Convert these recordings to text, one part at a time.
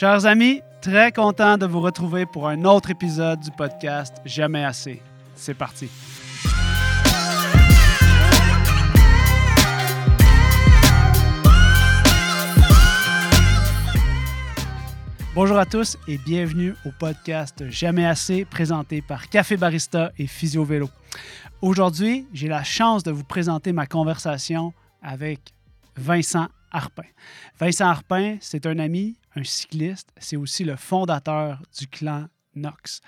Chers amis, très content de vous retrouver pour un autre épisode du podcast Jamais assez. C'est parti. Bonjour à tous et bienvenue au podcast Jamais assez présenté par Café Barista et Physio Vélo. Aujourd'hui, j'ai la chance de vous présenter ma conversation avec Vincent Harpin. Vincent Harpin, c'est un ami, un cycliste, c'est aussi le fondateur du clan Nox.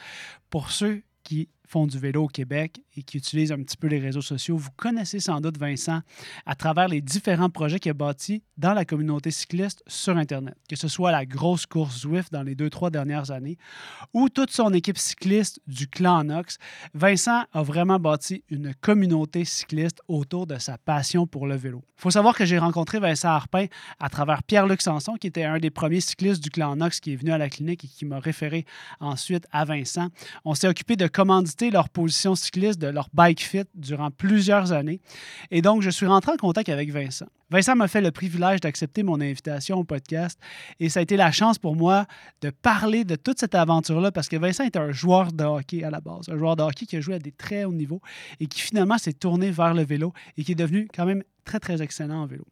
Pour ceux qui font du vélo au Québec et qui utilisent un petit peu les réseaux sociaux, vous connaissez sans doute Vincent à travers les différents projets qu'il a bâtis dans la communauté cycliste sur Internet, que ce soit la grosse course Zwift dans les deux, trois dernières années ou toute son équipe cycliste du clan Nox. Vincent a vraiment bâti une communauté cycliste autour de sa passion pour le vélo. Il faut savoir que j'ai rencontré Vincent Harpin à travers Pierre-Luc Sanson, qui était un des premiers cyclistes du clan Nox qui est venu à la clinique et qui m'a référé ensuite à Vincent. On s'est occupé de commanditer leur position cycliste de leur bike fit durant plusieurs années. Et donc, je suis rentré en contact avec Vincent. Vincent m'a fait le privilège d'accepter mon invitation au podcast et ça a été la chance pour moi de parler de toute cette aventure-là parce que Vincent est un joueur de hockey à la base, un joueur de hockey qui a joué à des très hauts niveaux et qui finalement s'est tourné vers le vélo et qui est devenu quand même très, très excellent en vélo.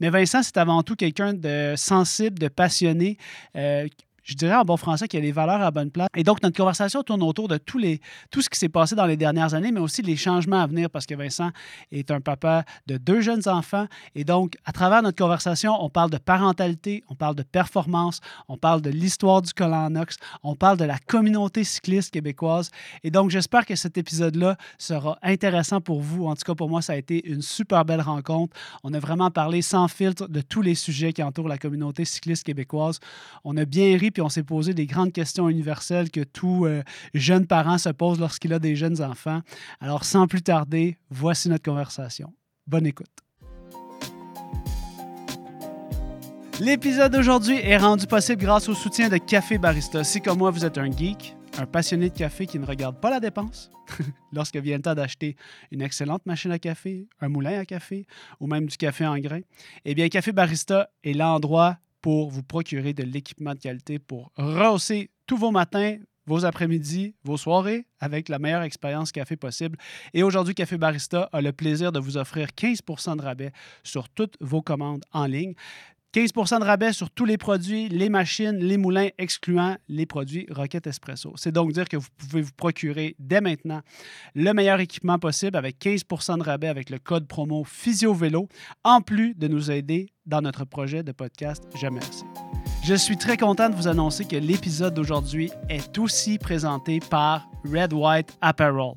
Mais Vincent, c'est avant tout quelqu'un de sensible, de passionné. Euh, je dirais en bon français qu'il y a les valeurs à bonne place. Et donc, notre conversation tourne autour de tout ce qui s'est passé dans les dernières années, mais aussi les changements à venir, parce que Vincent est un papa de deux jeunes enfants. Et donc, à travers notre conversation, on parle de parentalité, on parle de performance, on parle de l'histoire du Colanox, on parle de la communauté cycliste québécoise. Et donc, j'espère que cet épisode-là sera intéressant pour vous. En tout cas, pour moi, ça a été une super belle rencontre. On a vraiment parlé sans filtre de tous les sujets qui entourent la communauté cycliste québécoise. On a bien ri puis on s'est posé des grandes questions universelles que tout euh, jeune parent se pose lorsqu'il a des jeunes enfants. Alors, sans plus tarder, voici notre conversation. Bonne écoute. L'épisode d'aujourd'hui est rendu possible grâce au soutien de Café Barista. Si comme moi, vous êtes un geek, un passionné de café qui ne regarde pas la dépense, lorsque vient le temps d'acheter une excellente machine à café, un moulin à café ou même du café en grains, eh bien, Café Barista est l'endroit pour vous procurer de l'équipement de qualité pour rehausser tous vos matins, vos après-midi, vos soirées avec la meilleure expérience café possible. Et aujourd'hui, Café Barista a le plaisir de vous offrir 15% de rabais sur toutes vos commandes en ligne. 15% de rabais sur tous les produits, les machines, les moulins, excluant les produits Rocket Espresso. C'est donc dire que vous pouvez vous procurer dès maintenant le meilleur équipement possible avec 15% de rabais avec le code promo PhysioVélo, en plus de nous aider dans notre projet de podcast Jamais assez. Je suis très content de vous annoncer que l'épisode d'aujourd'hui est aussi présenté par Red White Apparel.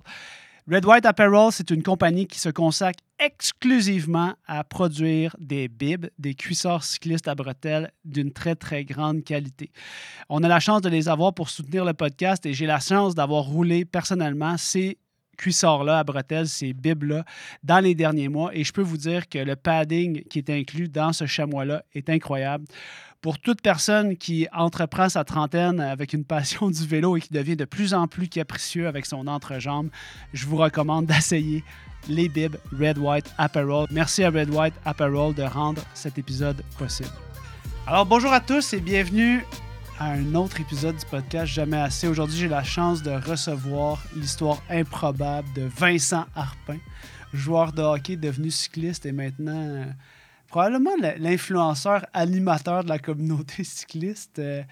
Red White Apparel, c'est une compagnie qui se consacre exclusivement à produire des bibs, des cuissards cyclistes à bretelles d'une très, très grande qualité. On a la chance de les avoir pour soutenir le podcast et j'ai la chance d'avoir roulé personnellement ces cuissards-là à bretelles, ces bibs-là, dans les derniers mois. Et je peux vous dire que le padding qui est inclus dans ce chamois-là est incroyable pour toute personne qui entreprend sa trentaine avec une passion du vélo et qui devient de plus en plus capricieux avec son entrejambe, je vous recommande d'essayer les bibs Red White Apparel. Merci à Red White Apparel de rendre cet épisode possible. Alors bonjour à tous et bienvenue à un autre épisode du podcast Jamais assez. Aujourd'hui, j'ai la chance de recevoir l'histoire improbable de Vincent Harpin, joueur de hockey devenu cycliste et maintenant probablement l'influenceur animateur de la communauté cycliste. Euh,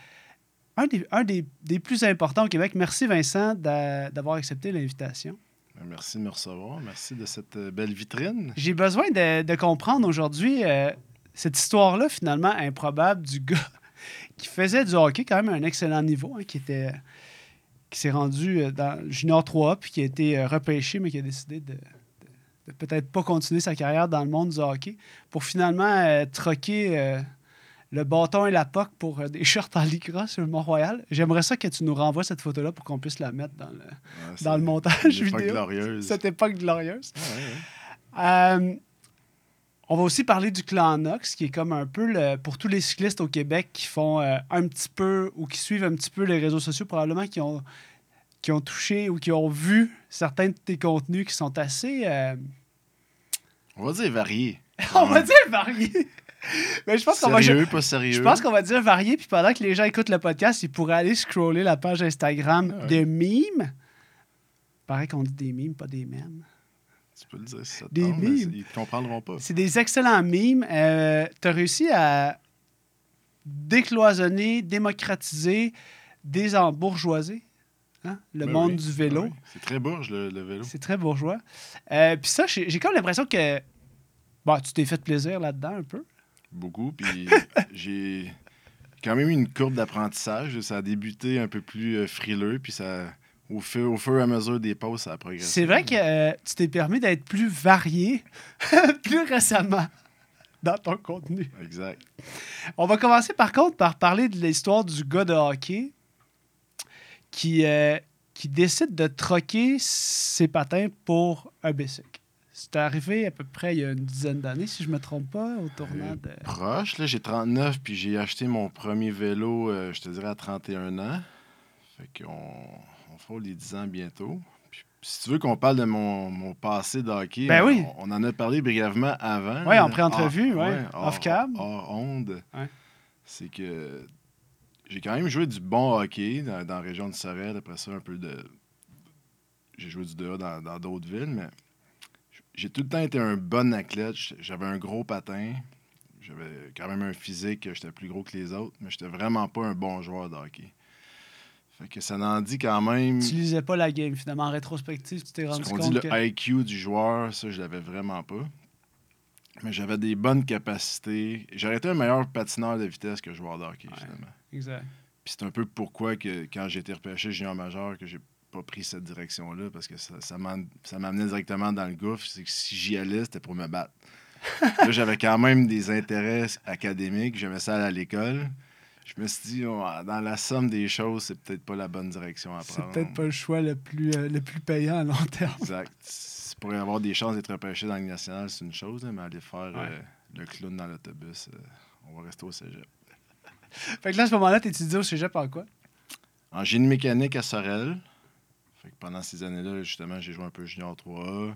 un, des, des, plus importants au Québec. Merci Vincent d'avoir accepté l'invitation. Ben, merci de me recevoir. Merci de cette euh, belle vitrine. J'ai besoin de, comprendre aujourd'hui euh, cette histoire-là, finalement, improbable du gars qui faisait du hockey quand même à un excellent niveau, hein, qui était qui s'est rendu dans le Junior 3 puis qui a été repêché, mais qui a décidé de, de peut-être pas continuer sa carrière dans le monde du hockey pour finalement euh, troquer euh, le bâton et la poque pour euh, des shorts en lycra sur le Mont-Royal. J'aimerais ça que tu nous renvoies cette photo-là pour qu'on puisse la mettre dans le, dans le montage vidéo. glorieuse. Cette époque glorieuse. On va aussi parler du clan Nox, qui est comme un peu le, pour tous les cyclistes au Québec qui font un petit peu ou qui suivent un petit peu les réseaux sociaux, probablement qui ont qui ont touché ou qui ont vu certains de tes contenus qui sont assez. Euh, On va dire variés. On va dire variés. Mais je pense qu'on va. Sérieux, pas sérieux? Je pense qu'on va dire varié, puis pendant que les gens écoutent le podcast, ils pourraient aller scroller la page Instagram Ouais. de mimes. Pareil qu'on dit des mimes, pas des mèmes. Tu peux le dire si ça te Des tente, mais mimes. c'est- ils ne comprendront pas. C'est des excellents mimes. Euh, tu as réussi à décloisonner, démocratiser, désembourgeoiser hein, le Ben monde oui, du ben vélo. oui. C'est très bourge, le, le vélo. C'est très bourgeois. Euh, Puis ça, j'ai j'ai comme l'impression que bon, tu t'es fait plaisir là-dedans un peu. Beaucoup. Puis j'ai quand même eu une courbe d'apprentissage. Ça a débuté un peu plus euh, frileux, puis ça, au, fur, au fur et à mesure des pauses, ça a progressé. C'est vrai que euh, tu t'es permis d'être plus varié plus récemment dans ton contenu. Exact. On va commencer par contre par parler de l'histoire du gars de hockey qui, euh, qui décide de troquer ses patins pour un bicycle. C'est arrivé à peu près il y a une dizaine d'années, si je ne me trompe pas, au tournant de... Proche, là, j'ai 39, puis j'ai acheté mon premier vélo, euh, je te dirais, à 31 ans. Fait qu'on on fera les 10 ans bientôt. Puis, si tu veux qu'on parle de mon, mon passé de hockey, Ben on, oui. on en a parlé brièvement avant. Ouais, en pré-entrevue, Hors- ouais, hors- onde. Ouais. C'est que j'ai quand même joué du bon hockey dans, dans la région de Sorel. Après ça, un peu de. J'ai joué du dehors dans dans d'autres villes, mais j'ai tout le temps été un bon athlète. J'avais un gros patin. J'avais quand même un physique, j'étais plus gros que les autres, mais j'étais vraiment pas un bon joueur de hockey. Fait que ça n'en dit quand même. Tu lisais pas la game, finalement. En rétrospective, tu t'es Ce rendu qu'on dit compte le. IQ du joueur, ça, je l'avais vraiment pas. Mais j'avais des bonnes capacités. J'aurais été un meilleur patineur de vitesse que joueur de hockey, Ouais. finalement. Exact. Puis c'est un peu pourquoi que quand j'ai été repêché junior majeur, que j'ai pas pris cette direction-là, parce que ça, ça m'en- ça m'amenait directement dans le gouffre. C'est que si j'y allais, c'était pour me battre. là, j'avais quand même des intérêts académiques. J'aimais ça aller à l'école. Je me suis dit, oh, dans la somme des choses, c'est peut-être pas la bonne direction à C'est prendre. peut-être pas le choix le plus, euh, le plus payant à long terme. Exact. C'est Pour avoir des chances d'être repêché dans la Ligue nationale, c'est une chose, hein, mais aller faire Ouais. euh, le clown dans l'autobus, euh, on va rester au cégep. Fait que là, à ce moment-là, t'étudies au cégep en quoi? En génie mécanique à Sorel. Fait que pendant ces années-là, justement, j'ai joué un peu junior 3A.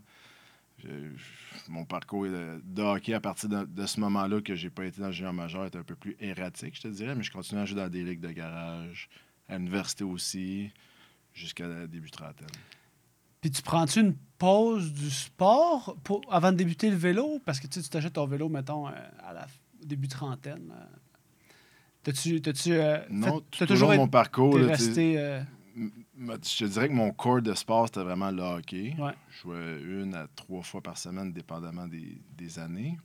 Mon parcours de, hockey à partir de, de ce moment-là que j'ai pas été dans le junior majeur était un peu plus erratique, je te dirais, mais je continuais à jouer dans des ligues de garage, à l'université aussi, jusqu'à début trentaine. Puis tu prends-tu une pause du sport pour, avant de débuter le vélo? Parce que tu sais, tu t'achètes ton vélo, mettons, euh, à la, au début trentaine. euh. T'as-tu. T'as-tu. euh, Non, fait- tout toujours long mon parcours, sais, resté. euh, Je te dirais que mon corps de sport, c'était vraiment le hockey. Ouais. Je jouais une à trois fois par semaine, dépendamment des, des années.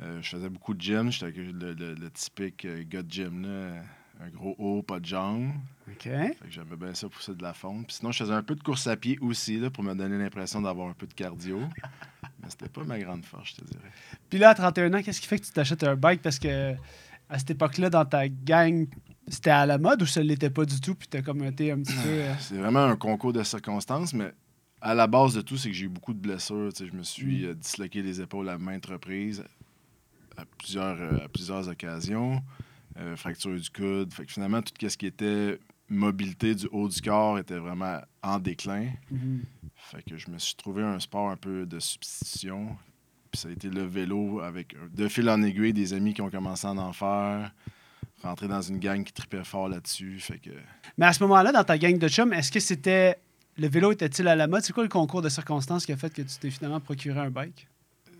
Euh, je faisais beaucoup de gym. J'étais le, le- le typique euh, gars de gym, là. un gros haut, pas de jambes. OK. J'aimais bien ça pousser de la fonte. Puis sinon, je faisais un peu de course à pied aussi là, pour me donner l'impression d'avoir un peu de cardio. Mais c'était pas ma grande force, je te dirais. Puis là, à 31 ans, qu'est-ce qui fait que tu t'achètes un bike? Parce que à cette époque-là, dans ta gang, c'était à la mode ou ça ne l'était pas du tout? Puis t'as comme été un petit peu. euh, C'est vraiment un concours de circonstances, mais à la base de tout, c'est que j'ai eu beaucoup de blessures. Je me suis Mm. euh, disloqué les épaules à maintes reprises, à plusieurs, euh, à plusieurs occasions. Fracture du coude. Fait que finalement, tout ce qui était mobilité du haut du corps était vraiment en déclin. mhm. Fait que je me suis trouvé un sport un peu de substitution. Puis ça a été le vélo avec, de fil en aiguille, des amis qui ont commencé à en faire. Rentrer dans une gang qui tripait fort là-dessus. Fait que Mais à ce moment-là, dans ta gang de chums, est-ce que c'était. Le vélo était-il à la mode? C'est quoi le concours de circonstances qui a fait que tu t'es finalement procuré un bike?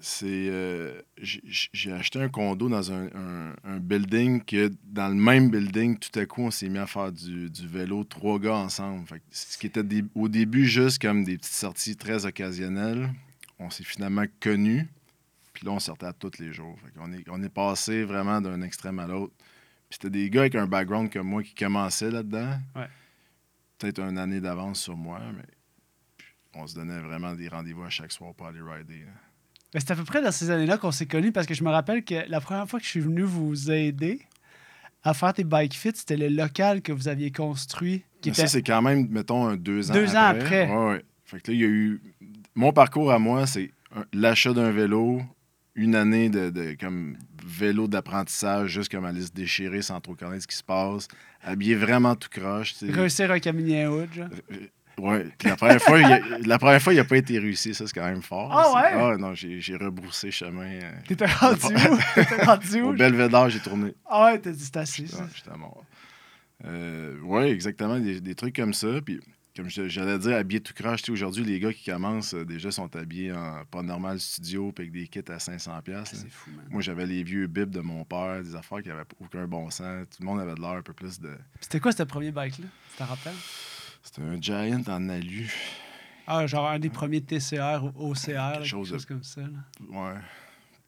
C'est. euh, j'ai acheté un condo dans un, un- un building que, dans le même building, tout à coup, on s'est mis à faire du, du vélo, trois gars ensemble. Fait que ce qui était des- au début juste comme des petites sorties très occasionnelles, on s'est finalement connus. Puis là, on sortait à tous les jours. Fait qu'on est, on est passé vraiment d'un extrême à l'autre. C'était des gars avec un background comme moi qui commençaient là-dedans. Ouais. Peut-être une année d'avance sur moi, mais on se donnait vraiment des rendez-vous à chaque soir pour aller rider. c'est à peu près dans ces années-là qu'on s'est connus parce que je me rappelle que la première fois que je suis venu vous aider à faire tes bike fits, c'était le local que vous aviez construit. Qui ça, c'est quand même, mettons, un deux ans Deux ans après. Ouais, ouais. Fait que là, il y a eu. Mon parcours à moi, c'est l'achat d'un vélo, une année de, de- comme vélo d'apprentissage, juste comme aller se déchirer sans trop connaître ce qui se passe, habillé vraiment tout croche. Réussir un Caminier Hood, genre. Euh, Ouais. Puis la première fois, il a, la première fois, il n'a pas été réussi. Ça, c'est quand même fort. Ah ouais? Ah non, j'ai rebroussé chemin. euh, T'étais rendu où? T'étais rendu Au où? Belvédère, j'ai tourné. Ah ouais, t'as dit ça. Ouais, J'étais mort. Euh, ouais, exactement. Des, des trucs comme ça. Puis, comme j'allais dire, habillé tout croche. Aujourd'hui, les gars qui commencent, euh, déjà, sont habillés en pas normal studio, puis avec des kits à 500$. piastres, là. C'est fou, man. Moi, j'avais les vieux bibs de mon père, des affaires qui n'avaient aucun bon sens. Tout le monde avait de l'air un peu plus de. C'était quoi ce premier bike-là? Tu t'en rappelles? C'était un Giant en alu. Ah, genre un des premiers TCR ou OCR, là, quelque chose chose, de- comme ça. là. Ouais.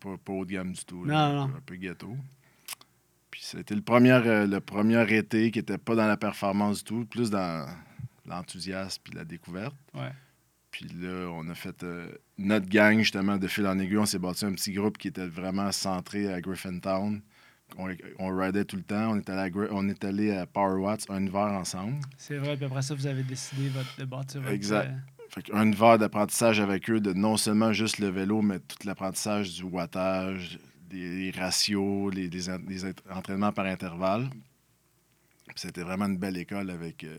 Pas, pas haut de gamme du tout. Non, là. non. Un peu ghetto. Puis c'était le premier, euh, le premier été qui était pas dans la performance du tout, plus dans l'enthousiasme puis la découverte. Ouais. Puis là, on a fait euh, notre gang, justement, de fil en aiguille. On s'est bâti un petit groupe qui était vraiment centré à Griffintown. On, on ridait tout le temps. On est allé à, on est allé à Power Watts un hiver ensemble. C'est vrai, puis après ça, vous avez décidé votre, de bâtir votre... Exact. euh, Fait qu'un hiver d'apprentissage avec eux, de non seulement juste le vélo, mais tout l'apprentissage du wattage, des, des ratios, les, des en- des ent- entraînements par intervalle. C'était vraiment une belle école avec, euh,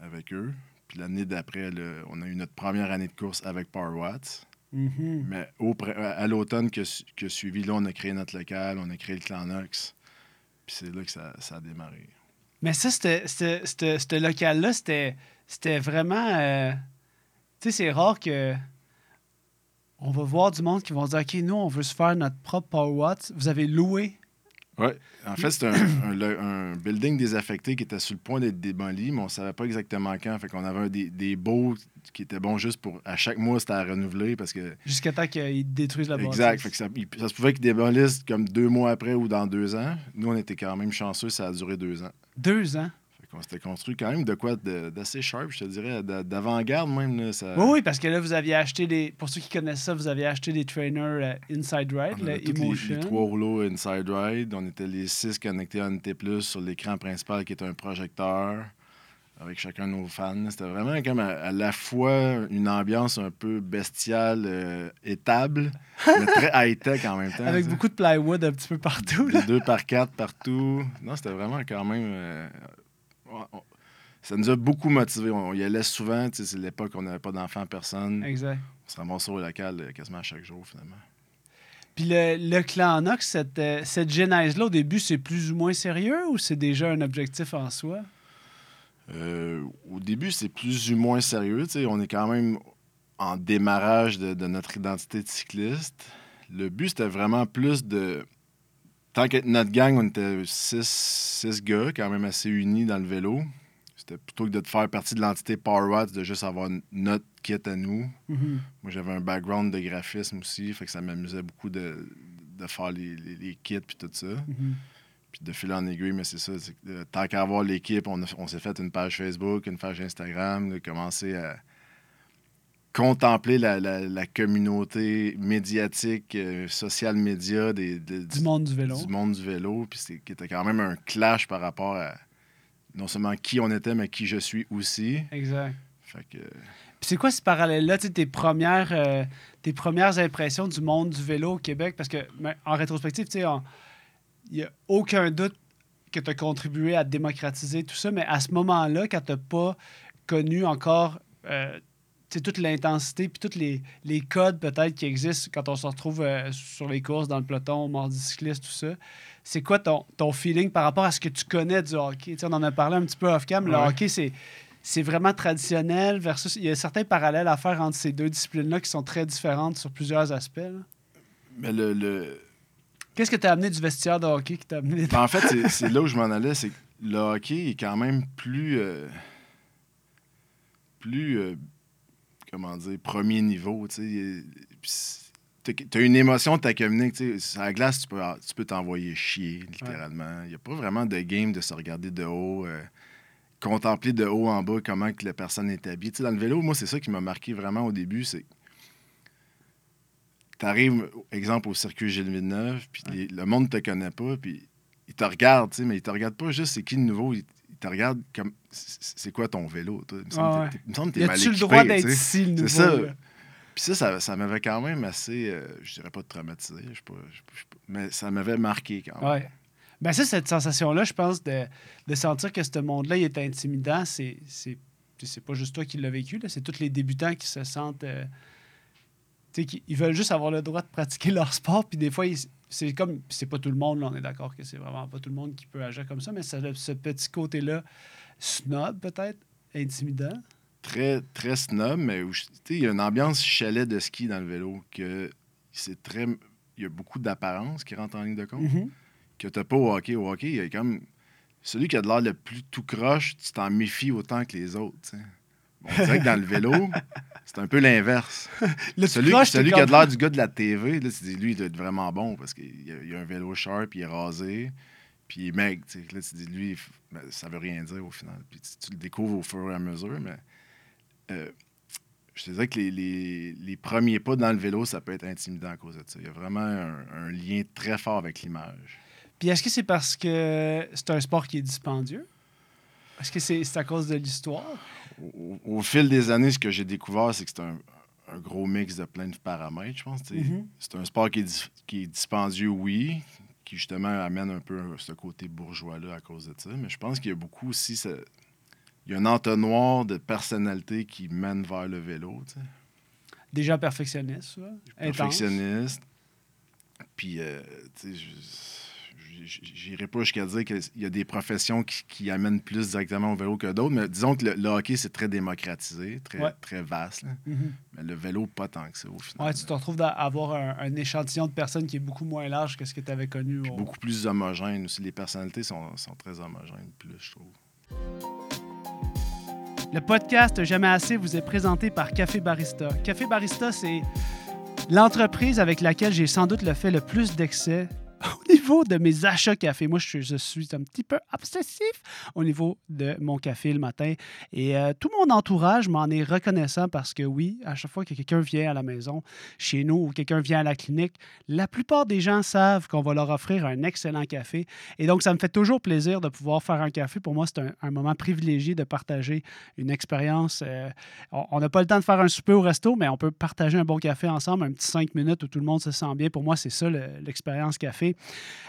avec eux. Puis l'année d'après, on a eu notre première année de course avec Power Watts. mhm. Mais au, à l'automne que, que suivi, là, on a créé notre local, on a créé le Clan Nox. Puis c'est là que ça, ça a démarré. Mais ça, ce local-là, c'était c'était vraiment... euh, Tu sais, c'est rare que... On va voir du monde qui vont dire, OK, nous, on veut se faire notre propre Power Watts. Vous avez loué. Oui. En fait, c'était un, un building désaffecté qui était sur le point d'être démoli, mais on ne savait pas exactement quand. Fait qu'on avait un des, des baux qui étaient bons juste pour. À chaque mois, c'était à renouveler parce que. Jusqu'à temps qu'ils détruisent la bâtisse. Exact. Fait que ça, il- ça se pouvait qu'ils démolissent comme deux mois après ou dans deux ans. Nous, on était quand même chanceux, ça a duré deux ans. Deux ans? S'était construit quand même de quoi d'assez sharp, je te dirais, d'a- d'avant-garde même. Là, ça, Oui, oui, parce que là, vous aviez acheté des. Pour ceux qui connaissent ça, vous aviez acheté des trainers euh, Inside Ride, tous les, trois rouleaux Inside Ride. On était les six connectés à un T+, sur l'écran principal qui est un projecteur, avec chacun de nos fans. C'était vraiment comme à, à la fois une ambiance un peu bestiale, euh, étable, mais très high-tech en même temps. Avec beaucoup de plywood un petit peu partout. Là. Deux par quatre partout. Non, c'était vraiment quand même... euh, ça nous a beaucoup motivés. On y allait souvent. C'est l'époque où on n'avait pas d'enfants, personne. Exact. On se ramassait au local euh, quasiment chaque jour, finalement. Puis le, le clan Nox, cette, euh, cette genèse-là, au début, c'est plus ou moins sérieux ou c'est déjà un objectif en soi? Euh, au début, c'est plus ou moins sérieux. On est quand même en démarrage de, de notre identité de cycliste. Le but, c'était vraiment plus de. Tant que notre gang, on était six, six gars, quand même assez unis dans le vélo. C'était plutôt que de faire partie de l'entité Power Watts, de juste avoir notre kit à nous. Mhm. Moi, j'avais un background de graphisme aussi, fait que ça m'amusait beaucoup de, de faire les, les- les kits puis tout ça. Mhm. Puis de fil en aiguille, mais c'est ça. euh, tant qu'à avoir l'équipe, on, on s'est fait une page Facebook, une page Instagram, de commencer à contempler la, la- la communauté médiatique, euh, social média des, Du monde du vélo. du monde du vélo. Puis qui était quand même un clash par rapport à non seulement qui on était, mais qui je suis aussi. Exact. Fait que, Puis c'est quoi ce parallèle-là, tu sais, tes premières, euh, tes premières impressions du monde du vélo au Québec? Parce que, mais en rétrospective, tu sais, il n'y a aucun doute que tu as contribué à démocratiser tout ça, mais à ce moment-là, quand tu n'as pas connu encore euh, toute l'intensité puis tous les, les codes peut-être qui existent quand on se retrouve euh, sur les courses, dans le peloton, mardi cycliste, tout ça, c'est quoi ton, ton feeling par rapport à ce que tu connais du hockey? On en a parlé un petit peu off-cam. Le hockey, c'est c'est vraiment traditionnel versus. Il y a certains parallèles à faire entre ces deux disciplines-là qui sont très différentes sur plusieurs aspects. là. mais le- le, Qu'est-ce que tu as amené du vestiaire de hockey qui t'a amené Ben, en fait, c'est- là où je m'en allais, c'est que le hockey est quand même plus. euh, plus. euh, comment dire, premier niveau, tu t'as une émotion de ta communique, tu. Sur la glace, tu peux, tu peux t'envoyer chier, littéralement. Il n'y a pas vraiment de game de se regarder de haut, euh, contempler de haut en bas comment que la personne est habillée. Tu dans le vélo, moi, c'est ça qui m'a marqué vraiment au début, c'est t'arrives, exemple, au circuit Gilles Villeneuve, puis le monde te connaît pas, puis il te regarde, tu sais, mais il te regarde pas juste c'est qui le nouveau, il te regarde comme c'est quoi ton vélo, toi? Il me semble Ah que ouais. t'es- il me semble que mal a-tu le droit tu d'être ici, le nouveau? C'est ça. Puis ça, ça, ça m'avait quand même assez, euh, je dirais pas traumatisé, je sais pas, je je mais ça m'avait marqué quand même. Ouais. Ben ça, cette sensation-là, je pense, de, de sentir que ce monde-là, il est intimidant, c'est, c'est c'est pas juste toi qui l'as vécu, c'est tous les débutants qui se sentent. Euh, ils veulent juste avoir le droit de pratiquer leur sport, puis des fois, c'est comme. C'est pas tout le monde, là, on est d'accord que c'est vraiment pas tout le monde qui peut agir comme ça, mais ça a ce petit côté-là, snob peut-être, intimidant? Très, très snob, mais il y a une ambiance chalet de ski dans le vélo que c'est très. Il y a beaucoup d'apparence qui rentre en ligne de compte. Mm-hmm. Que t'as pas au hockey. Au hockey, il y a comme celui qui a de l'air le plus tout croche, tu t'en méfies autant que les autres. On dirait que dans le vélo, c'est un peu l'inverse. celui, celui qui a de l'air du gars de la TV, là, lui, il doit être vraiment bon parce qu'il a, a, un vélo sharp, il est rasé, puis il est mec. Là, tu dis, lui, ben, ça veut rien dire au final. Puis tu, le découvres au fur et à mesure, mais euh, je te disais que les, les, premiers pas dans le vélo, ça peut être intimidant à cause de ça. Il y a vraiment un lien très fort avec l'image. Puis est-ce que c'est parce que c'est un sport qui est dispendieux? Est-ce que c'est à cause de l'histoire? Au, fil des années, ce que j'ai découvert, c'est que c'est un, gros mix de plein de paramètres, je pense. Mm-hmm. C'est un sport qui est, qui est, dispendieux, oui, qui justement amène un peu ce côté bourgeois-là à cause de ça. Mais je pense qu'il y a beaucoup aussi. Il y a un entonnoir de personnalité qui mène vers le vélo. Déjà perfectionniste, ça? Perfectionniste. Puis, euh, tu sais, j'irai pas jusqu'à dire qu'il y a des professions qui, amènent plus directement au vélo que d'autres, mais disons que le, hockey, c'est très démocratisé, très, très vaste. Mm-hmm. Mais le vélo, pas tant que ça, au final. Ouais, tu te retrouves à avoir un, échantillon de personnes qui est beaucoup moins large que ce que tu avais connu. Beaucoup plus homogène aussi. Les personnalités sont, sont très homogènes, plus, je trouve. Le podcast Jamais assez vous est présenté par Café Barista. Café Barista, c'est l'entreprise avec laquelle j'ai sans doute le fait le plus d'excès niveau de mes achats café, moi, je, suis un petit peu obsessif au niveau de mon café le matin. Et euh, tout mon entourage m'en est reconnaissant parce que oui, à chaque fois que quelqu'un vient à la maison, chez nous, ou quelqu'un vient à la clinique, la plupart des gens savent qu'on va leur offrir un excellent café. Et donc, ça me fait toujours plaisir de pouvoir faire un café. Pour moi, c'est un, moment privilégié de partager une expérience. Euh, on n'a pas le temps de faire un souper au resto, mais on peut partager un bon café ensemble, un petit cinq minutes où tout le monde se sent bien. Pour moi, c'est ça l'expérience café.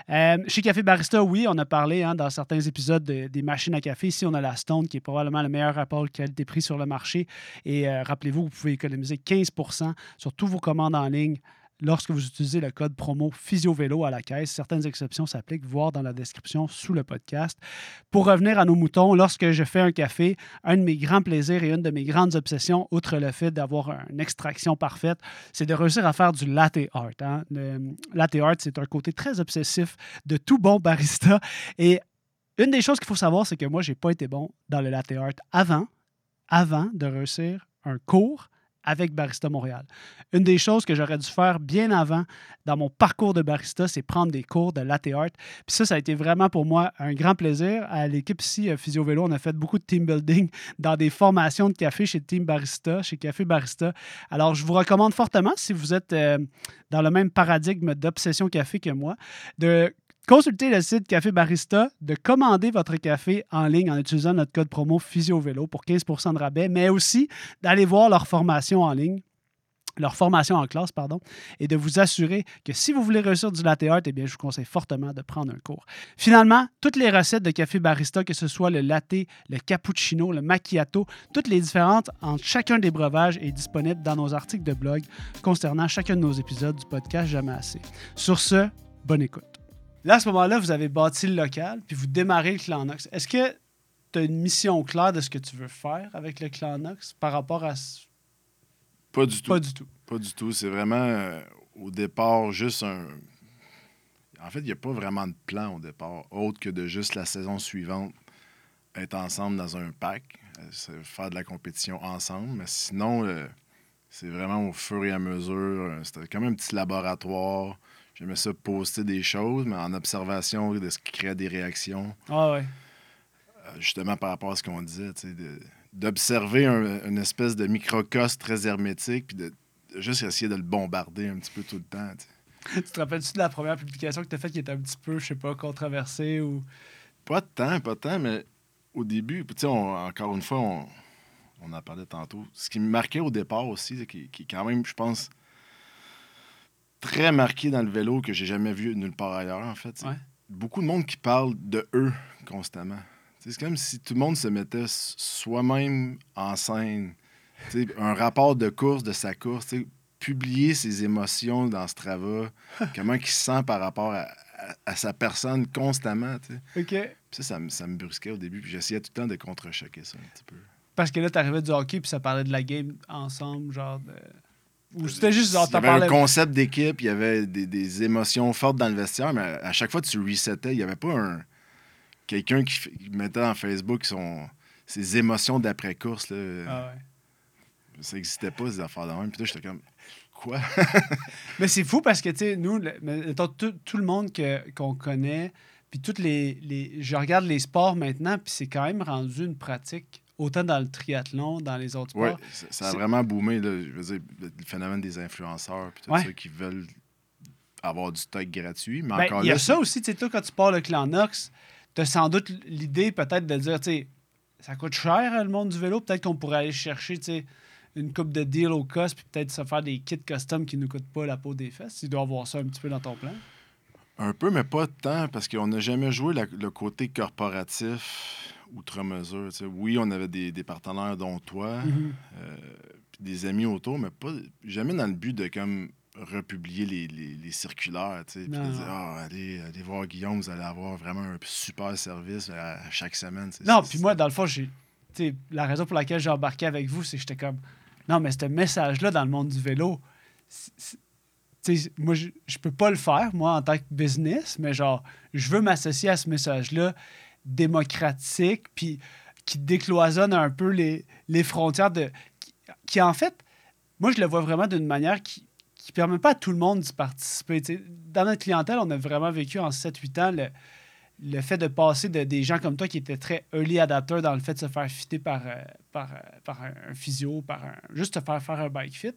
Euh, chez Café Barista, oui, on a parlé hein, dans certains épisodes des machines à café. Ici, on a la Stone, qui est probablement le meilleur rapport qualité-prix sur le marché. Et euh, rappelez-vous, vous pouvez économiser 15% sur tous vos commandes en ligne lorsque vous utilisez le code promo PhysioVélo à la caisse. Certaines exceptions s'appliquent, voir dans la description sous le podcast. Pour revenir à nos moutons, lorsque je fais un café, un de mes grands plaisirs et une de mes grandes obsessions, outre le fait d'avoir une extraction parfaite, c'est de réussir à faire du latte art. Hein. Le latte art, c'est un côté très obsessif de tout bon barista. Et une des choses qu'il faut savoir, c'est que moi, je n'ai pas été bon dans le latte art avant, avant de réussir un cours avec Barista Montréal. Une des choses que j'aurais dû faire bien avant dans mon parcours de barista, c'est prendre des cours de latte art. Puis ça, ça a été vraiment pour moi un grand plaisir. À l'équipe ici, euh, Physio Vélo, on a fait beaucoup de team building dans des formations de café chez Team Barista, chez Café Barista. Alors, je vous recommande fortement, si vous êtes euh, dans le même paradigme d'obsession café que moi, de Consultez le site Café Barista, de commander votre café en ligne en utilisant notre code promo PhysioVélo pour 15% de rabais, mais aussi d'aller voir leur formation en ligne leur formation en classe, pardon, et de vous assurer que si vous voulez réussir du latte art, eh je vous conseille fortement de prendre un cours. Finalement, toutes les recettes de café barista, que ce soit le latte, le cappuccino, le macchiato, toutes les différentes entre chacun des breuvages est disponible dans nos articles de blog concernant chacun de nos épisodes du podcast Jamais assez. Sur ce, bonne écoute. Là, à ce moment-là, vous avez bâti le local, puis vous démarrez le clan Nox. Est-ce que tu as une mission claire de ce que tu veux faire avec le clan Nox par rapport à. Pas du tout. Pas du tout. Pas du tout. C'est vraiment, euh, au départ, juste un. En fait, il n'y a pas vraiment de plan au départ, autre que de juste la saison suivante être ensemble dans un pack, euh, faire de la compétition ensemble. Mais sinon, euh, c'est vraiment au fur et à mesure. C'était comme un petit laboratoire J'aimais ça poster des choses, mais en observation de ce qui crée des réactions. Ah ouais. Euh, justement par rapport à ce qu'on disait, d'observer une espèce de microcosme très hermétique, puis de, juste essayer de le bombarder un petit peu tout le temps. tu te rappelles-tu de la première publication que tu as faite qui était un petit peu, je sais pas, controversée ou? Pas de temps, pas de temps, mais au début, tu sais, encore une fois, on, on en parlait tantôt. Ce qui me marquait au départ aussi, qui, qui quand même, je pense, très marqué dans le vélo que j'ai jamais vu nulle part ailleurs, en fait. Beaucoup de monde qui parle de eux constamment. C'est comme si tout le monde se mettait soi-même en scène. un rapport de course de sa course. publier ses émotions dans Strava, comment il se sent par rapport à, à, sa personne constamment. OK. Puis ça, ça, me, ça me brusquait au début. Puis j'essayais tout le temps de contre-choquer ça un petit peu. Parce que là, t'arrivais du hockey, puis ça parlait de la game ensemble, genre de... Ou c'était juste genre, Il y avait un concept d'équipe, il y avait des, des, émotions fortes dans le vestiaire, mais à chaque fois que tu resettais, il n'y avait pas un quelqu'un qui, mettait en Facebook son, ses émotions d'après-course. Ah ouais. Ça n'existait pas, ces affaires de même. Puis là, j'étais comme, quoi? mais c'est fou parce que, tu sais, nous, tout, tout, le monde qu'on connaît, puis toutes les, les, Je regarde les sports maintenant, puis c'est quand même rendu une pratique autant dans le triathlon, dans les autres sports. Oui, ça, a vraiment boomé, là, je veux dire, le phénomène des influenceurs, puis tout ça, qui veulent avoir du stock gratuit. Mais ben, encore Il y a ça aussi, tu sais, toi, quand tu pars le clan Nox, tu as sans doute l'idée peut-être de dire, tu sais, ça coûte cher le monde du vélo, peut-être qu'on pourrait aller chercher, tu sais, une coupe de deal au cost, puis peut-être se faire des kits custom qui ne nous coûtent pas la peau des fesses. Tu dois avoir ça un petit peu dans ton plan. Un peu, mais pas tant, parce qu'on n'a jamais joué le côté corporatif outre mesure. Oui, on avait des, partenaires dont toi, mm-hmm. euh, des amis autour, mais pas jamais dans le but de comme republier les, les, circulaires, puis de dire ah, allez, allez, voir Guillaume, vous allez avoir vraiment un super service à, chaque semaine. Non, puis moi, dans le fond, j'ai la raison pour laquelle j'ai embarqué avec vous, c'est que j'étais comme non, mais ce message-là dans le monde du vélo, moi, je, peux pas le faire, moi, en tant que business, mais genre, je veux m'associer à ce message-là démocratique, puis qui décloisonne un peu les, les frontières de. Qui, en fait, moi, je le vois vraiment d'une manière qui ne permet pas à tout le monde d'y participer. dans notre clientèle, on a vraiment vécu en 7-8 ans le, le fait de passer de des gens comme toi qui étaient très early adapteurs dans le fait de se faire fitter par, euh, par, euh, par un, physio, par un, juste te faire faire un bike fit,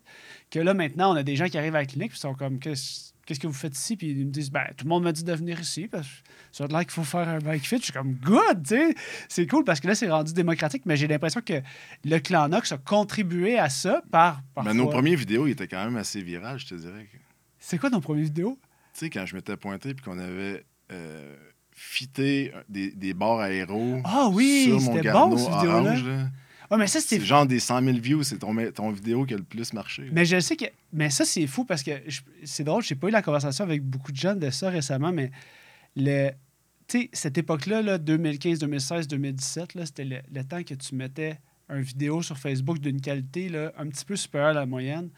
que là, maintenant, on a des gens qui arrivent à la clinique et sont comme, qu'est-ce que vous faites ici? Puis ils me disent, ben, tout le monde m'a dit de venir ici parce que ça a l'air qu'il faut faire un bike fit. Je suis comme, good, tu sais, c'est cool parce que là, c'est rendu démocratique, mais j'ai l'impression que le clan Nox a contribué à ça par. Mais nos premières vidéos, ils étaient quand même assez virales, je te dirais. C'est quoi ton première vidéo? Tu sais, quand je m'étais pointé puis qu'on avait. Euh, fitter des, des barres aéros ah, oui, sur mon bon, orange. Ouais, mais ça, c'est genre des 100 000 views, c'est ton, ton vidéo qui a le plus marché. Mais je sais que. Mais ça, c'est fou parce que c'est drôle, j'ai pas eu la conversation avec beaucoup de jeunes de ça récemment, mais le. Tu sais, cette époque-là, là, 2015, 2016, 2017, c'était le, le, temps que tu mettais une vidéo sur Facebook d'une qualité là, un petit peu supérieure à la moyenne.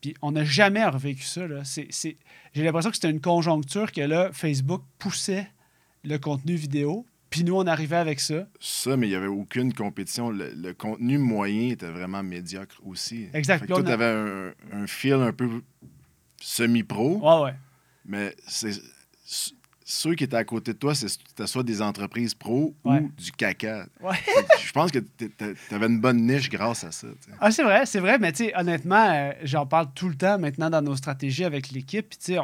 Puis on n'a jamais revécu ça. J'ai l'impression que c'était une conjoncture que là, Facebook poussait le contenu vidéo. Puis nous, on arrivait avec ça. Ça, mais il n'y avait aucune compétition. Le, contenu moyen était vraiment médiocre aussi. Exactement. Toi, tu avais un, feel un peu semi-pro. Ouais, ouais. Mais c'est ceux qui étaient à côté de toi, c'était soit des entreprises pro ou du caca. Ouais. je pense que tu avais une bonne niche grâce à ça. Ah, c'est vrai, c'est vrai, mais honnêtement, euh, j'en parle tout le temps maintenant dans nos stratégies avec l'équipe. tu sais,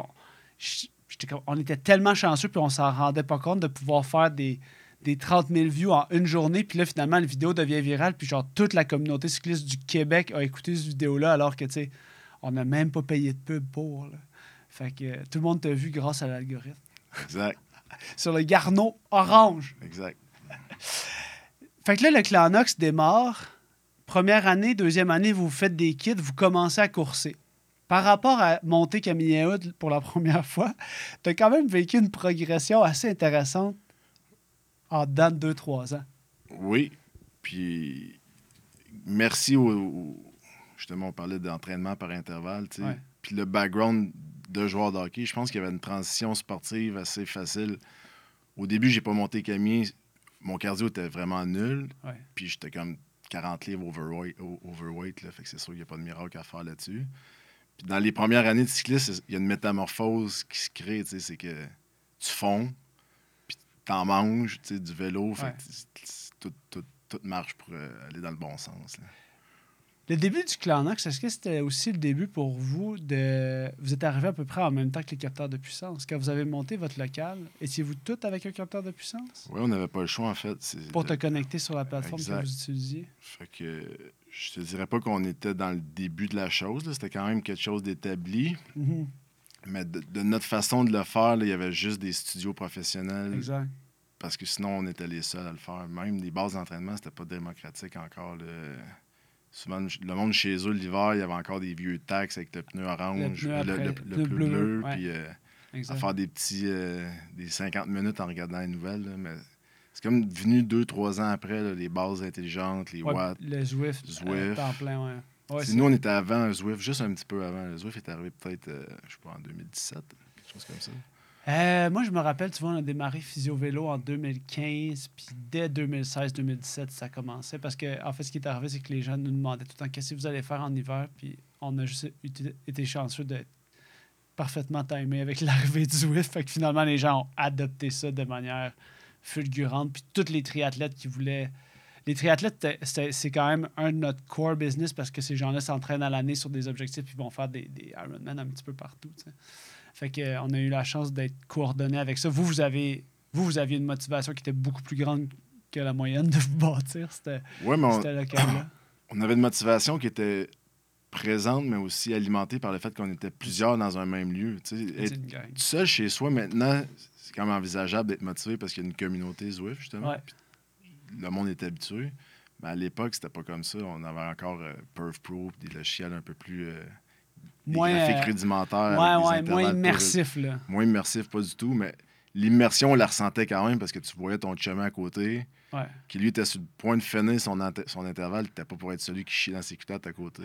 on était tellement chanceux, puis on s'en rendait pas compte de pouvoir faire des, des 30 000 views en une journée. Puis là, finalement, la vidéo devient virale. Puis genre, toute la communauté cycliste du Québec a écouté cette vidéo-là, alors que, tu sais, on n'a même pas payé de pub pour. Fait que tout le monde t'a vu grâce à l'algorithme. Exact. Sur le garneau orange. Exact. fait que là, le Clanox démarre. Première année, deuxième année, vous faites des kits, vous commencez à courser par rapport à monter Camille pour la première fois, tu as quand même vécu une progression assez intéressante en dedans de 2-3 ans. Oui. Puis merci au, justement, on parlait d'entraînement par intervalle. Puis le background de joueur de hockey, je pense qu'il y avait une transition sportive assez facile. Au début, j'ai pas monté Camille. Mon cardio était vraiment nul. Puis j'étais comme 40 livres overweight. overweight là, fait que c'est sûr qu'il n'y a pas de miracle à faire là-dessus dans les premières années de cyclisme, il y a une métamorphose qui se crée. C'est que tu fonds, puis tu en manges du vélo. tout, marche pour euh, aller dans le bon sens. Le début du Clanox, est-ce que c'était aussi le début pour vous de. Vous êtes arrivé à peu près en même temps que les capteurs de puissance? Quand vous avez monté votre local, étiez-vous tout avec un capteur de puissance? Oui, on n'avait pas le choix, en fait. Pour te connecter sur la plateforme que vous utilisiez? Fait que je te dirais pas qu'on était dans le début de la chose. C'était quand même quelque chose d'établi. Mm-hmm. Mais de, notre façon de le faire, il y avait juste des studios professionnels. parce que sinon, on était les seuls à le faire. Même les bases d'entraînement, c'était pas démocratique encore. Souvent, le monde chez eux, l'hiver, il y avait encore des vieux taxes avec le pneu orange, pneu le, pneu le bleu, bleu, ouais. puis euh, à faire des petits euh, des 50 minutes en regardant les nouvelles. là, mais c'est comme venu deux, trois ans après, là, les bases intelligentes, les Ouais, watts. le Zwift. Zwift. euh, temps plein, ouais. Nous, on était avant un Zwift, juste un petit peu avant. Le Zwift est arrivé peut-être, euh, je sais pas, en 2017, quelque chose comme ça. Euh, moi, je me rappelle, tu vois, on a démarré Physio Vélo en 2015, puis dès 2016-2017, ça commençait. Parce que, en fait, ce qui est arrivé, c'est que les gens nous demandaient tout le temps qu'est-ce que vous allez faire en hiver, puis on a juste été, chanceux d'être parfaitement timé avec l'arrivée du Zwift. Fait que finalement, les gens ont adopté ça de manière fulgurante. Puis tous les triathlètes qui voulaient. Les triathlètes, c'est quand même un de notre core business parce que ces gens-là s'entraînent à l'année sur des objectifs puis vont faire des, Ironman un petit peu partout. Fait que, euh, on a eu la chance d'être coordonnés avec ça. Vous, vous avez, vous, vous aviez une motivation qui était beaucoup plus grande que la moyenne de vous bâtir. C'était Ouais, on, on avait une motivation qui était présente, mais aussi alimentée par le fait qu'on était plusieurs dans un même lieu. tu sais. C'est Être seul chez soi, maintenant, c'est quand même envisageable d'être motivé parce qu'il y a une communauté Zwift, justement. Ouais. Le monde est habitué. Mais à l'époque, c'était pas comme ça. On avait encore euh, Perf Pro, des logiciels un peu plus. euh, Moins, graphiques euh, rudimentaires. Ouais, ouais, moins immersif, là. moins immersif, pas du tout, mais l'immersion, on la ressentait quand même parce que tu voyais ton chemin à côté, Ouais. qui lui était sur le point de finir son, son intervalle, t'étais pas pour être celui qui chie dans ses culottes à côté.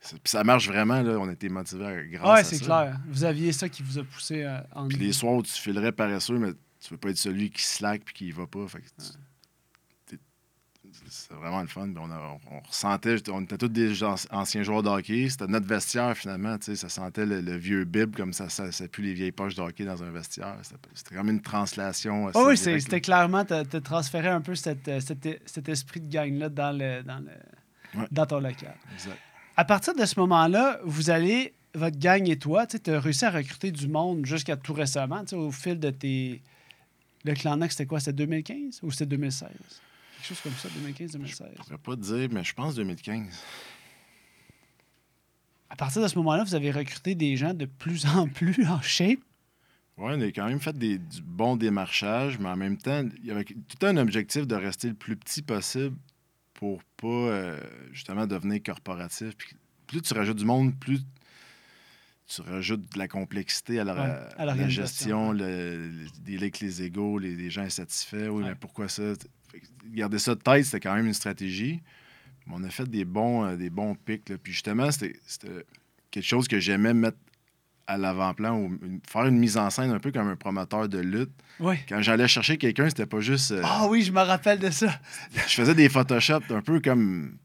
c'est- Puis ça marche vraiment, là, on était motivés grâce Ouais, à c'est ça. clair. Vous aviez ça qui vous a poussé euh, en. Puis les soirs où tu filerais paresseux, mais tu veux pas être celui qui slack puis qui y va pas. Fait que tu- c'est vraiment le fun. On, a- on ressentait, on était tous des anciens joueurs de hockey. C'était notre vestiaire finalement. Ça sentait le, le vieux bib comme ça, ça, ça pue les vieilles poches de hockey dans un vestiaire. C'était comme une translation. assez Oh oui, c'était clairement, tu as, transféré un peu cette, euh, cet, cet esprit de gang-là dans, le, dans, le, Ouais. dans ton local. Exact. À partir de ce moment-là, vous allez, votre gang et toi, tu as réussi à recruter du monde jusqu'à tout récemment, au fil de tes. Le Clanac, c'était quoi C'était 2015 ou c'était 2016 Quelque chose comme ça, 2015-2016. Je pourrais pas te dire, mais je pense 2015. À partir de ce moment-là, vous avez recruté des gens de plus en plus en shape? Oui, on a quand même fait des, du bon démarchage, mais en même temps, il y avait tout un objectif de rester le plus petit possible pour pas euh, justement devenir corporatif. Puis plus tu rajoutes du monde, plus tu rajoutes de la complexité à la, Ouais, à à la l'organisation, gestion, le, le dealer avec les égaux, les, les gens insatisfaits. Oui, Ouais. mais pourquoi ça? Fait que Garder ça de tête, c'était quand même une stratégie. Mais on a fait des bons, euh, des bons pics. là. Puis justement, c'était quelque chose que j'aimais mettre à l'avant-plan, ou faire une mise en scène un peu comme un promoteur de lutte. Oui. Quand j'allais chercher quelqu'un, c'était pas juste. euh, Ah oui, je me rappelle de ça. je faisais des Photoshop un peu comme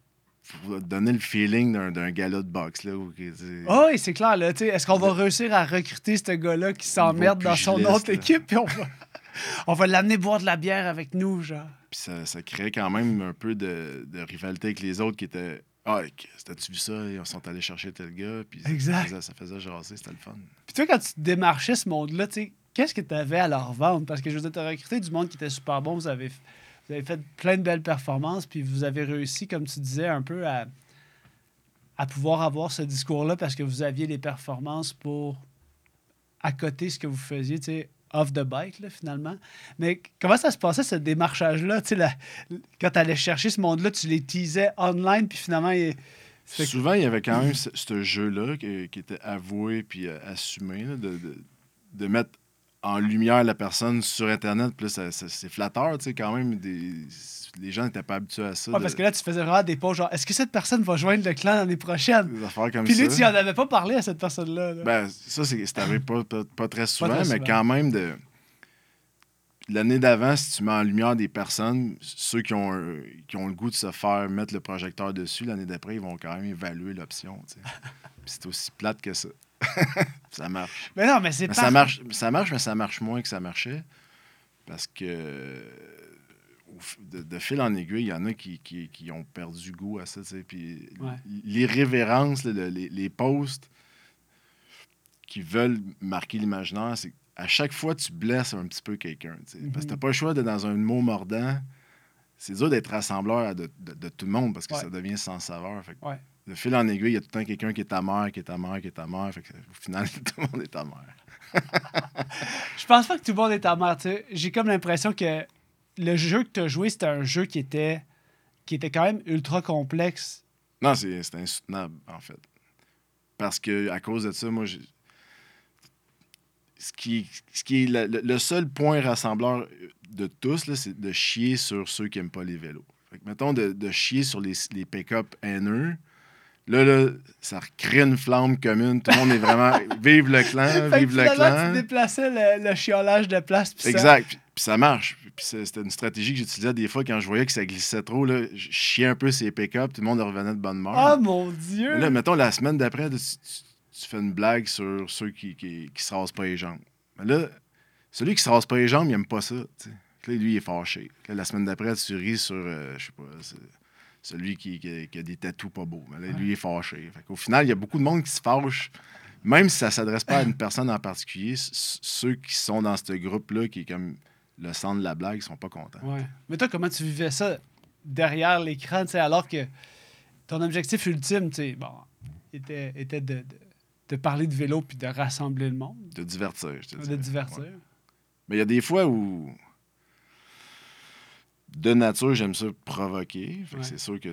pour donner le feeling d'un, d'un gala de boxe. Là, où, sais, Ah oui, c'est clair. Est-ce qu'on va réussir à recruter ce gars-là qui s'emmerde dans son autre équipe? Puis on va, on va l'amener boire de la bière avec nous, genre. Puis ça, ça créait quand même un peu de, de rivalité avec les autres qui étaient. Ah, t'as-tu vu ça? Ils sont allés chercher tel gars. Puis ça Exact. faisait, ça faisait jaser, c'était le fun. Puis toi, quand tu démarchais ce monde-là, tu sais, qu'est-ce que tu avais à leur vendre? Parce que je vous ai recruté du monde qui était super bon. Vous avez, vous avez fait plein de belles performances, puis vous avez réussi, comme tu disais, un peu à, à pouvoir avoir ce discours-là parce que vous aviez les performances pour accoter ce que vous faisiez, tu sais, off the bike, là, finalement. Mais comment ça se passait, ce démarchage-là? La- quand tu allais chercher ce monde-là, tu les teasais online, puis finalement, Souvent, il y avait quand même ce, jeu-là qui, était avoué puis euh, assumé, de, de- de mettre en lumière la personne sur Internet. Puis là, c'est flatteur, tu sais, quand même. Des, les gens n'étaient pas habitués à ça. Ouais, de- parce que là, tu faisais vraiment des posts genre, est-ce que cette personne va joindre le clan l'année prochaine? des affaires comme Puis ça. lui, tu n'en avais pas parlé à cette personne-là. là. Ben, ça, c'est arrivé pas, pas, pas très souvent, très mais souvent. quand même, de l'année d'avant, si tu mets en lumière des personnes, ceux qui ont, qui ont le goût de se faire mettre le projecteur dessus, l'année d'après, ils vont quand même évaluer l'option. tu sais. Puis c'est aussi plate que ça. Ça marche. mais non, mais c'est pas. ça marche, ça marche, mais ça marche moins que ça marchait. Parce que de, de fil en aiguille, il y en a qui, qui- qui ont perdu goût à ça. Puis Ouais. les révérences, les, les posts qui veulent marquer l'imaginaire, c'est à chaque fois tu blesses un petit peu quelqu'un. Parce que Mhm. t'as pas le choix de dans un mot mordant. C'est dur d'être rassembleur de, de- de tout le monde parce que Ouais. ça devient sans saveur. Fait que Ouais. De fil en aiguille, il y a tout le temps quelqu'un qui est ta mère, qui est ta mère, qui est ta mère. Fait que, au final, tout le monde est ta mère. Je pense pas que tout le monde est ta mère. J'ai comme l'impression que le jeu que tu as joué, c'était un jeu qui était, qui était quand même ultra complexe. Non, c'est c'est insoutenable, en fait. Parce que à cause de ça, moi, j'ai- ce qui, ce qui est le, le- le seul point rassembleur de tous, là, c'est de chier sur ceux qui n'aiment pas les vélos. Fait que, mettons, de, de chier sur les, les pick-up haineux. Là, là, ça crée une flamme commune. Tout le monde est vraiment. Vive le clan, Fait que vive le clan. tu déplaçais le, le chiolage de place. Exact. Puis, puis ça marche. Puis c'était une stratégie que j'utilisais des fois quand je voyais que ça glissait trop. Là, je chiais un peu ces pick-up, tout le monde revenait de bonne humeur. Oh mon Dieu! Mais là, mettons, la semaine d'après, tu, tu- tu fais une blague sur ceux qui, qui, qui se rasent pas les jambes. Mais là, celui qui se rase pas les jambes, il aime pas ça. Là, lui, il est fâché. Là, la semaine d'après, tu ris sur, euh, je sais pas, celui qui, qui a, qui a des tatous pas beaux. Mais là, lui, il est fâché. Fait qu'au final, il y a beaucoup de monde qui se fâche, même si ça s'adresse pas à une personne en particulier. Ceux qui sont dans ce groupe-là, qui est comme le centre de la blague, ils sont pas contents. Ouais. Mais toi, comment tu vivais ça derrière l'écran, tu sais, alors que ton objectif ultime, tu sais, bon, était, était de, de, de parler de vélo puis de rassembler le monde, De divertir, je te de dirais. divertir. Ouais. Mais il y a des fois où, de nature, j'aime ça provoquer. Fait que Ouais. c'est sûr que.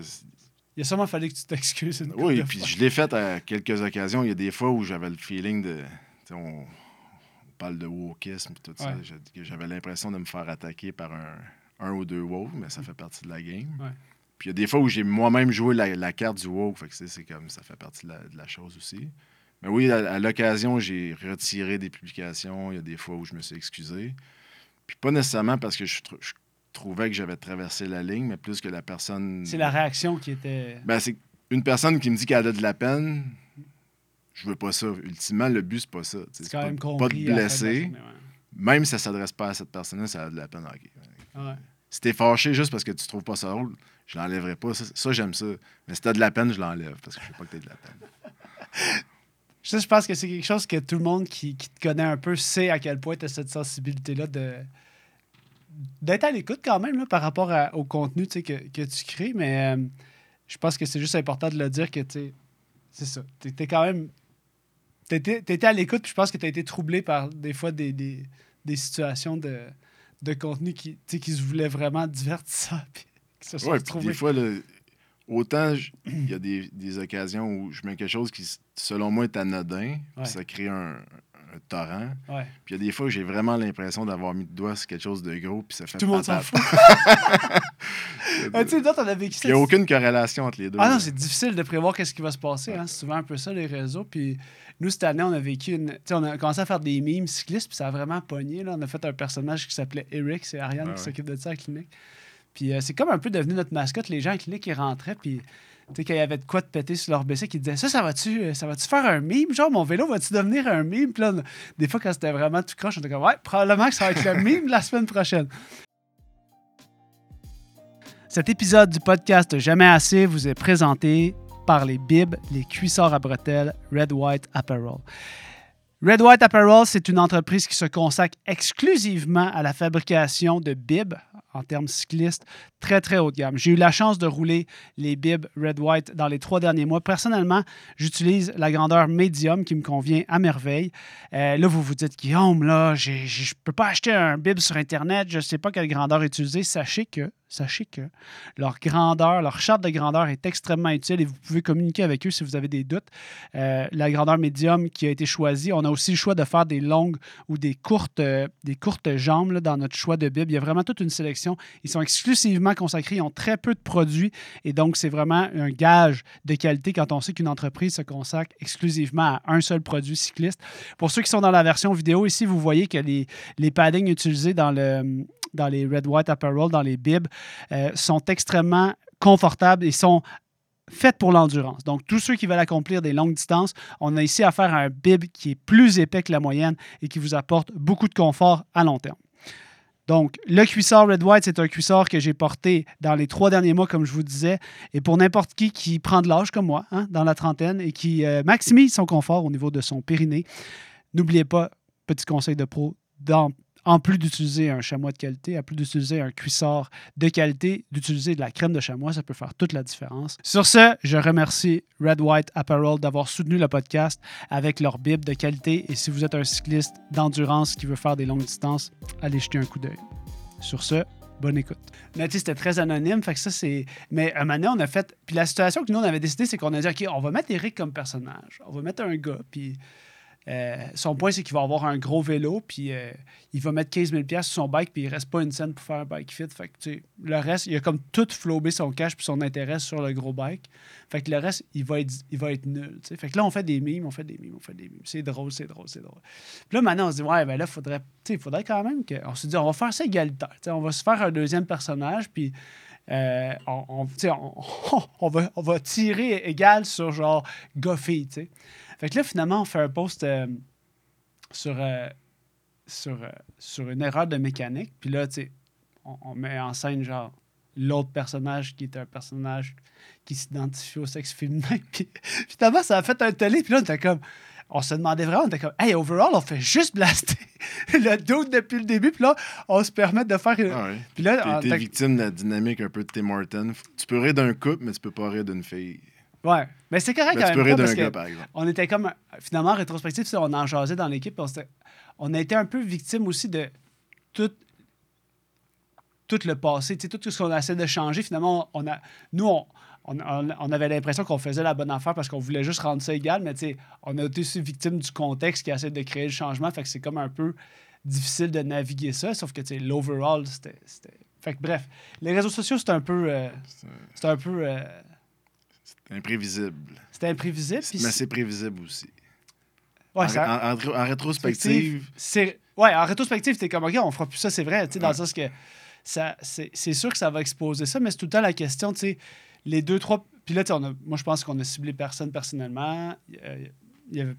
Il a sûrement fallu que tu t'excuses Oui, de puis fois. je l'ai fait à quelques occasions. Il y a des fois où j'avais le feeling de. On, on parle de wokisme et tout ça. Ouais. J'avais l'impression de me faire attaquer par un, un ou deux woke, mais ça fait partie de la game. Ouais. Puis il y a des fois où j'ai moi-même joué la, la carte du woke. Fait que c'est comme ça fait partie de la, de la chose aussi. Mais oui, à, à l'occasion, j'ai retiré des publications. Il y a des fois où je me suis excusé. Puis pas nécessairement parce que je, je trouvais que j'avais traversé la ligne, mais plus que la personne. C'est la réaction qui était. Ben, c'est une personne qui me dit qu'elle a de la peine. Je veux pas ça. Ultimement, le but, c'est pas ça. C'est quand pas, même pas compris. fin de blesser. journée, ouais. Même si ça s'adresse pas à cette personne-là, ça a de la peine. ok. Ouais. Si t'es fâché juste parce que tu trouves pas ça drôle, je l'enlèverai pas. Ça, ça, j'aime ça. Mais si t'as de la peine, je l'enlève parce que je veux pas que t'aies de la peine. Ça, je pense que c'est quelque chose que tout le monde qui, qui te connaît un peu sait à quel point tu as cette sensibilité-là de d'être à l'écoute quand même là, par rapport à- au contenu que, que tu crées. Mais euh, je pense que c'est juste important de le dire que tu c'est ça. Tu étais quand même. Tu étais, à l'écoute, puis je pense que tu as été troublé par des fois des, des, des situations de, de contenu qui, qui se voulaient vraiment divertissants. Puis qui se sont Ouais, puis des fois, autant il y a des, des occasions où je mets quelque chose qui, selon moi, est anodin, puis Ouais. ça crée un, un torrent. Ouais. Puis il y a des fois où j'ai vraiment l'impression d'avoir mis le doigt sur quelque chose de gros, puis ça fait Tout le monde s'en fout. Ah, tu sais, d'autres, on a vécu ça. Il n'y a aucune corrélation entre les deux. Ah non, c'est difficile de prévoir qu'est-ce qui va se passer. Hein. C'est souvent un peu ça, les réseaux. Puis nous, cette année, on a vécu une. Tu sais, on a commencé à faire des mimes cyclistes, puis ça a vraiment pogné. Là. On a fait un personnage qui s'appelait Eric, c'est Ariane Ah qui s'occupe de ça à la clinique. Puis euh, c'est comme un peu devenu notre mascotte. Les gens à la clinique, ils rentraient, puis. Tu quand il y avait de quoi de péter sur leur BC, qui disaient Ça, ça va-tu euh, ça va-tu faire un mime Genre, mon vélo va-tu devenir un mime là, des fois, quand c'était vraiment tout croche, on était comme Ouais, probablement que ça va être le mime la semaine prochaine. Cet épisode du podcast Jamais assez vous est présenté par les bibs, les cuissards à bretelles Red White Apparel. Red White Apparel, c'est une entreprise qui se consacre exclusivement à la fabrication de bibs en termes cyclistes, très très haut de gamme. J'ai eu la chance de rouler les bibs Red White dans les trois derniers mois. Personnellement, j'utilise la grandeur médium qui me convient à merveille. Euh, là, vous vous dites, Guillaume, là, je ne peux pas acheter un bib sur Internet, je ne sais pas quelle grandeur utiliser. Sachez que, sachez que leur grandeur, leur charte de grandeur est extrêmement utile et vous pouvez communiquer avec eux si vous avez des doutes. Euh, la grandeur médium qui a été choisie, on a aussi le choix de faire des longues ou des courtes, euh, des courtes jambes dans notre choix de bib. Il y a vraiment toute une sélection. Ils sont exclusivement consacrés, ils ont très peu de produits et donc c'est vraiment un gage de qualité quand on sait qu'une entreprise se consacre exclusivement à un seul produit cycliste. Pour ceux qui sont dans la version vidéo, ici, vous voyez que les, les paddings utilisés dans, le, dans les Red White Apparel, dans les bibs, euh, sont extrêmement confortables et sont faites pour l'endurance. Donc, tous ceux qui veulent accomplir des longues distances, on a ici affaire à un bib qui est plus épais que la moyenne et qui vous apporte beaucoup de confort à long terme. Donc, le cuissard Red White, c'est un cuissard que j'ai porté dans les trois derniers mois, comme je vous disais. Et pour n'importe qui qui prend de l'âge comme moi, hein, dans la trentaine, et qui euh, maximise son confort au niveau de son périnée, n'oubliez pas, petit conseil de pro, d'en en plus d'utiliser un chamois de qualité, en plus d'utiliser un cuissard de qualité, d'utiliser de la crème de chamois, ça peut faire toute la différence. Sur ce, je remercie Red White Apparel d'avoir soutenu le podcast avec leur bible de qualité. Et si vous êtes un cycliste d'endurance qui veut faire des longues distances, allez jeter un coup d'œil. Sur ce, bonne écoute. Sais, c'était très anonyme, fait que ça, c'est... Mais un moment on a fait... Puis la situation que nous, on avait décidé, c'est qu'on a dit, OK, on va mettre Eric comme personnage. On va mettre un gars, puis euh, son point, c'est qu'il va avoir un gros vélo, puis euh, il va mettre 15 000 sur son bike, puis il reste pas une scène pour faire un bike fit. Fait que, le reste, il a comme tout flobé son cash puis son intérêt sur le gros bike. Fait que le reste, il va être, il va être nul. Fait que là, on fait des mimes, on fait des mimes, on fait des mimes. C'est drôle, c'est drôle, c'est drôle. Puis là, maintenant, on se dit, ouais, ben là, faudrait, il faudrait quand même que. On se dit, on va faire ça égalitaire. on va se faire un deuxième personnage, puis. Euh, on, on, va, on va tirer égal sur genre Goffy, tu sais. Fait que là, finalement, on fait un post euh, sur, euh, sur, euh, sur une erreur de mécanique. Puis là, tu sais, on, met en scène, genre, l'autre personnage qui est un personnage qui s'identifie au sexe féminin. Puis finalement, ça a fait un télé. Puis là, on était comme. On se demandait vraiment, on était comme, hey, overall, on fait juste blaster le doute depuis le début. Puis là, on se permet de faire. Ah Puis là, t'es victime de la dynamique un peu de Tim Horton. Tu peux rire d'un couple, mais tu peux pas rire d'une fille. Ouais. Mais c'est correct quand même. Pas parce gars, par exemple. On était comme. Finalement, en rétrospective, on en jasait dans l'équipe. On, on, a été un peu victime aussi de tout, tout le passé. Tout ce qu'on a essayé de changer. Finalement, on a, nous, on, on, avait l'impression qu'on faisait la bonne affaire parce qu'on voulait juste rendre ça égal. Mais on a été aussi victime du contexte qui essaie de créer le changement. Fait que c'est comme un peu difficile de naviguer ça. Sauf que l'overall, c'était. Fait que bref, les réseaux sociaux, c'est un peu. Euh, c'est un peu. Euh, imprévisible. C'était imprévisible. Mais c'est prévisible aussi. Ouais, en, en, rétrospective. C'est, ouais, en rétrospective, t'es comme, OK, on fera plus ça, c'est vrai. Dans le sens que ça, c'est, sûr que ça va exposer ça, mais c'est tout le temps la question, tu sais, les deux, trois. Puis là, on a, moi, je pense qu'on a ciblé personne personnellement. Y avait,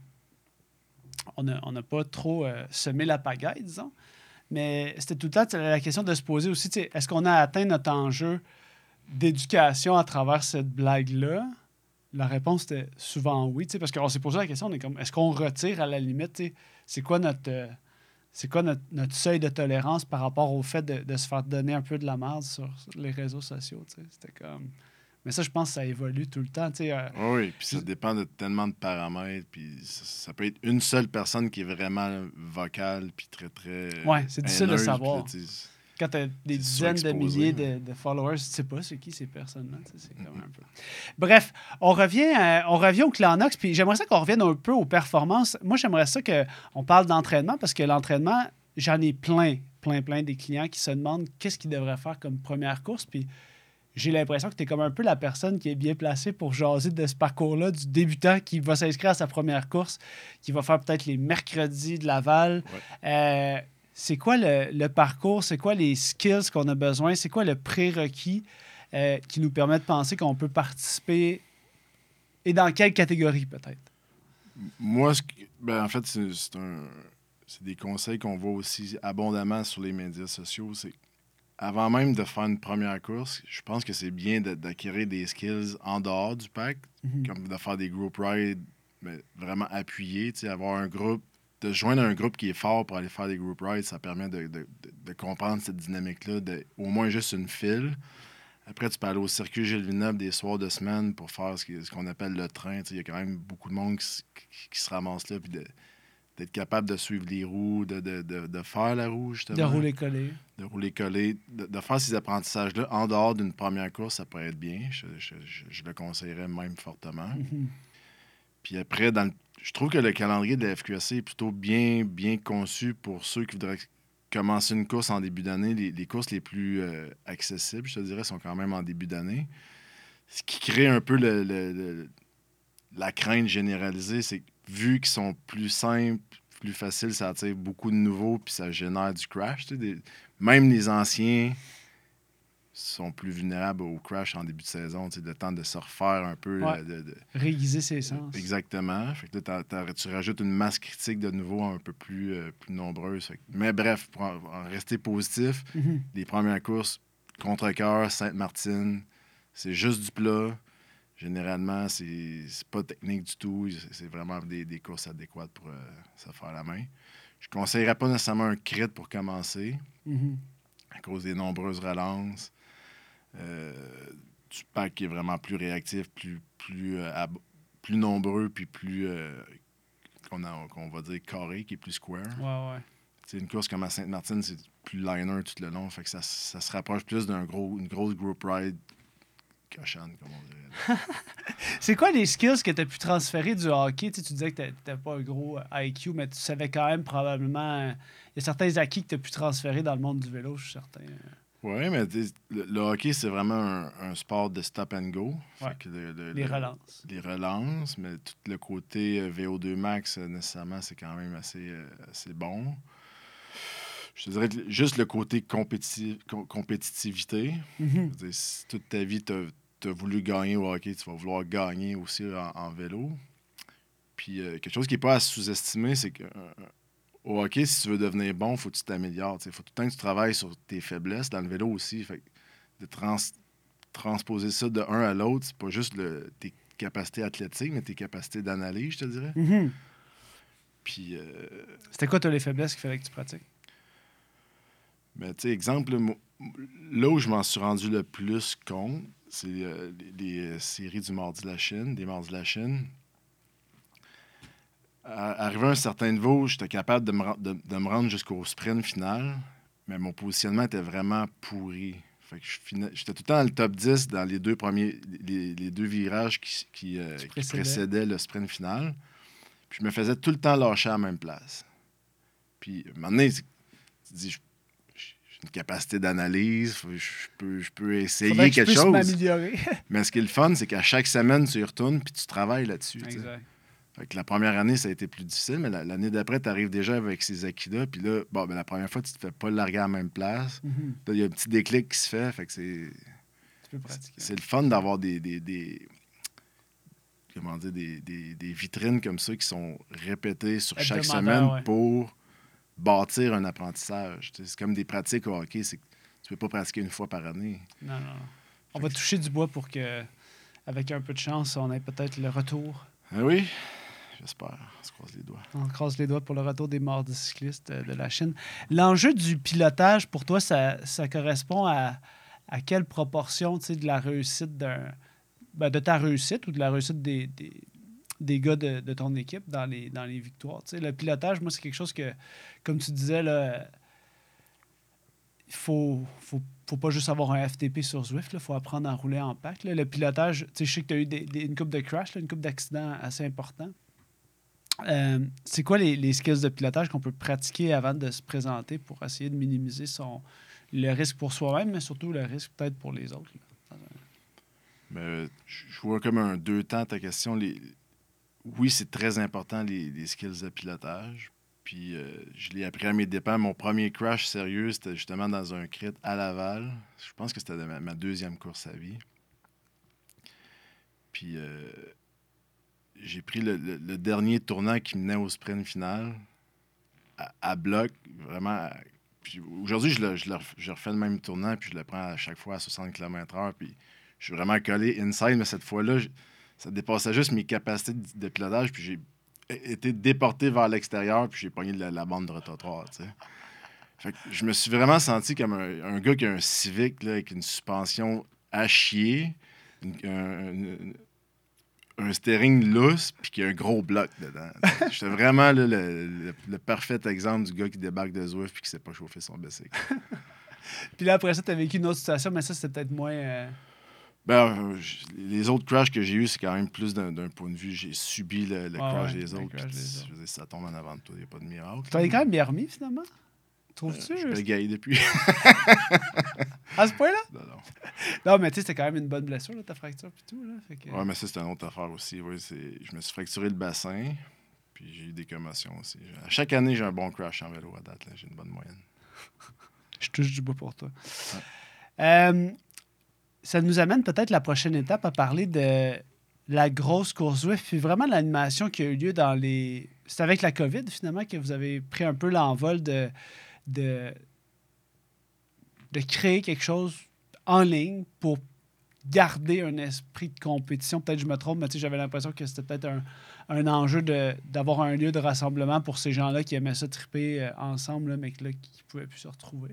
on n'a on a pas trop euh, semé la pagaille, disons. Mais c'était tout le temps la question de se poser aussi, est-ce qu'on a atteint notre enjeu d'éducation à travers cette blague-là? La réponse était souvent oui, parce qu'on s'est posé la question, on est comme, est-ce qu'on retire à la limite, c'est quoi notre... Euh, c'est quoi notre, seuil de tolérance par rapport au fait de, se faire donner un peu de la merde sur, les réseaux sociaux? C'était comme. Mais ça, je pense que ça évolue tout le temps. Euh, oui, puis ça dépend de tellement de paramètres. Puis ça, peut être une seule personne qui est vraiment vocale, puis très, très. Oui, c'est difficile de savoir quand tu as des dizaines de milliers de, followers, tu sais pas c'est qui ces personnes-là. C'est comme un peu... Bref, on revient, euh, on revient au Clanox, puis j'aimerais ça qu'on revienne un peu aux performances. Moi, j'aimerais ça qu'on parle d'entraînement, parce que l'entraînement, j'en ai plein, plein, plein des clients qui se demandent qu'est-ce qu'ils devraient faire comme première course, puis j'ai l'impression que tu es comme un peu la personne qui est bien placée pour jaser de ce parcours-là, du débutant qui va s'inscrire à sa première course, qui va faire peut-être les mercredis de Laval. Euh, c'est quoi le, parcours, c'est quoi les skills qu'on a besoin, c'est quoi le prérequis euh, qui nous permet de penser qu'on peut participer et dans quelle catégorie peut-être? Moi, ben, en fait, c'est des conseils qu'on voit aussi abondamment sur les médias sociaux. C'est avant même de faire une première course, je pense que c'est bien d'acquérir des skills en dehors du pack, mm-hmm. comme de faire des group rides mais vraiment appuyés, avoir un groupe de joindre un groupe qui est fort pour aller faire des group rides, ça permet de, comprendre cette dynamique-là, au moins juste une file. Après, tu peux aller au circuit Gilles Villeneuve des soirs de semaine pour faire ce qu'on appelle le train. Il y a quand même beaucoup de monde qui, se ramasse là, puis d'être capable de suivre les roues, de, faire la roue, justement. De rouler collé. De rouler collé. De, faire ces apprentissages-là en dehors d'une première course, ça pourrait être bien. Je, le conseillerais même fortement. Mm-hmm. Puis après, dans le je trouve que le calendrier de la FQSC est plutôt bien, bien conçu pour ceux qui voudraient commencer une course en début d'année. Les, courses les plus euh, accessibles, je te dirais, sont quand même en début d'année. Ce qui crée un peu la crainte généralisée, c'est que vu qu'ils sont plus simples, plus faciles, ça attire beaucoup de nouveaux, puis ça génère du crash. même les anciens sont plus vulnérables au crash en début de saison, le temps de se refaire un peu. Euh, de, Réguiser ses sens. Exactement. Fait que tu rajoutes une masse critique de nouveau un peu plus, euh, plus nombreuse. Mais bref, pour en, rester positif, mhm. les premières courses, contre-cœur, Sainte-Martine, c'est juste du plat. Généralement, c'est pas technique du tout. C'est vraiment des, courses adéquates pour euh, se faire la main. Je conseillerais pas nécessairement un crit pour commencer, Mhm. à cause des nombreuses relances. Du pack qui est vraiment plus réactif, plus, plus, euh, plus nombreux, puis plus, euh, qu'on a- qu'on va dire, carré, qui est plus square. Ouais, ouais. C'est une course comme à Sainte-Martine, c'est plus liner tout le long. Fait que ça, ça se rapproche plus d'un gros, une grosse group ride cochonne, comme on dirait. C'est quoi les skills que tu as pu transférer du hockey? Tu, sais, tu disais que tu n'avais pas un gros euh, IQ, mais tu savais quand même probablement. Il y a certains acquis que tu as pu transférer dans le monde du vélo, je suis certain. Oui, mais le, le hockey, c'est vraiment un, un sport de stop and go. Fait que le- le- Les le- relances. Les relances, mais tout le côté euh, VO2 max, euh, nécessairement, c'est quand même assez, euh, assez bon. Je te dirais que juste le côté compétitif- compétitivité. Mhm. Si toute ta vie, tu as, voulu gagner au hockey, tu vas vouloir gagner aussi en, en vélo. Puis euh, quelque chose qui n'est pas à sous-estimer, c'est que au hockey, si tu veux devenir bon, il faut que tu t'améliores. Il faut tout le temps que tu travailles sur tes faiblesses. Dans le vélo aussi, fait de trans- transposer ça de un à l'autre, c'est pas juste le, tes capacités athlétiques, mais tes capacités d'analyse, je te dirais. Mhm. Puis, euh, C'était quoi, toi, les faiblesses qu'il fallait que tu pratiques? Mais tu sais, exemple, là où je m'en suis rendu le plus compte, c'est euh, les, les, séries du Mardi de la Chine, des Mardis de la Chine. Arrivé à un certain niveau, j'étais capable de me, de, de me rendre jusqu'au sprint final, mais mon positionnement était vraiment pourri. Fait que j'étais tout le temps dans le top 10 dans les deux premiers les, les deux virages qui, qui, euh, Qui précédaient. le sprint final. Puis je me faisais tout le temps lâcher à la même place. Puis, à un moment donné, tu te dis, j'ai une capacité d'analyse, je peux, je peux essayer que quelque chose. Mais ce qui est le fun, c'est qu'à chaque semaine, tu y retournes puis tu travailles là-dessus. exact. Fait que la première année, ça a été plus difficile, mais la- l'année d'après, tu arrives déjà avec ces acquis-là. Puis là, bon, ben, la première fois, tu te fais pas larguer à la même place. Mhm. Là, il y a un petit déclic qui se fait. Fait que c'est. C'est le fun d'avoir des, des, des- comment dire, des, des- des vitrines comme ça qui sont répétées sur chaque semaine ouais. pour bâtir un apprentissage. C'est comme des pratiques au hockey, tu peux pas pratiquer une fois par année. Non, non, non. On va toucher du bois pour que, avec un peu de chance, on ait peut-être le retour. Ah oui, j'espère. On se croise les doigts. On croise les doigts pour le retour des mardis cyclistes euh, de la Chine. L'enjeu du pilotage, pour toi, ça, correspond à, à quelle proportion de la réussite d'un. ben, de ta réussite ou de la réussite des, des, gars de, de ton équipe dans les, dans les victoires? Le pilotage, moi, c'est quelque chose que, comme tu disais, là, il faut, faut, faut pas juste avoir un FTP sur Zwift, il faut apprendre à rouler en pack. Le pilotage, je sais que tu as eu une coupe de crash, une coupe d'accidents assez importants. Euh, c'est quoi les, skills de pilotage qu'on peut pratiquer avant de se présenter pour essayer de minimiser son, le risque pour soi-même, mais surtout le risque peut-être pour les autres? euh, je vois comme un deux temps ta question. Oui, c'est très important, les, les skills de pilotage. Puis euh, je l'ai appris à mes dépens. Mon premier crash sérieux, c'était justement dans un crit à Laval. Je pense que c'était ma, ma deuxième course à vie. Puis euh, j'ai pris le, le- dernier tournant qui menait au sprint final à, bloc, vraiment. Aujourd'hui, je, le- je, refais le même tournant, puis je le prends à chaque fois à 60 km/h. Puis je suis vraiment collé inside, mais cette fois-là, ça dépassait juste mes capacités de, pilotage, puis j'ai été déporté vers l'extérieur, puis j'ai pogné la, la bande de rotatoire, tu sais. Fait que je me suis vraiment senti comme un, gars qui a un Civic, avec une suspension à chier, un steering lousse, puis qui a un gros bloc dedans. J'étais vraiment là, le, le- le parfait exemple du gars qui débarque de Zwift puis qui sait pas chauffer son bicycle. Puis là, après ça, tu as vécu une autre situation, mais ça, c'était peut-être moins. euh, Ben, euh, les autres crashs que j'ai eus, c'est quand même plus d'un point de vue. J'ai subi le, le Ah crash ouais, des autres. crash des dire, ça tombe en avant de toi, il n'y a pas de miracle. Tu as quand même bien remis, finalement? Trouves-tu? Euh, je depuis. à ce point-là? Non, non. Non, mais tu sais, c'était quand même une bonne blessure, là, ta fracture, puis tout. Là, fait que... Ouais, mais ça, c'est une autre affaire aussi. Ouais, je me suis fracturé le bassin, puis j'ai eu des commotions aussi. À chaque année, j'ai un bon crash en vélo à date. J'ai une bonne moyenne. Je touche du bois pour toi. Euh, ça nous amène peut-être la prochaine étape à parler de la grosse course Zwift, puis vraiment l'animation qui a eu lieu dans les... C'est avec la COVID, finalement, que vous avez pris un peu l'envol de, de, de créer quelque chose en ligne pour garder un esprit de compétition. Peut-être que je me trompe, mais j'avais l'impression que c'était peut-être un, un, enjeu d'avoir un lieu de rassemblement pour ces gens-là qui aimaient ça triper euh, ensemble, mais qui ne pouvaient plus se retrouver.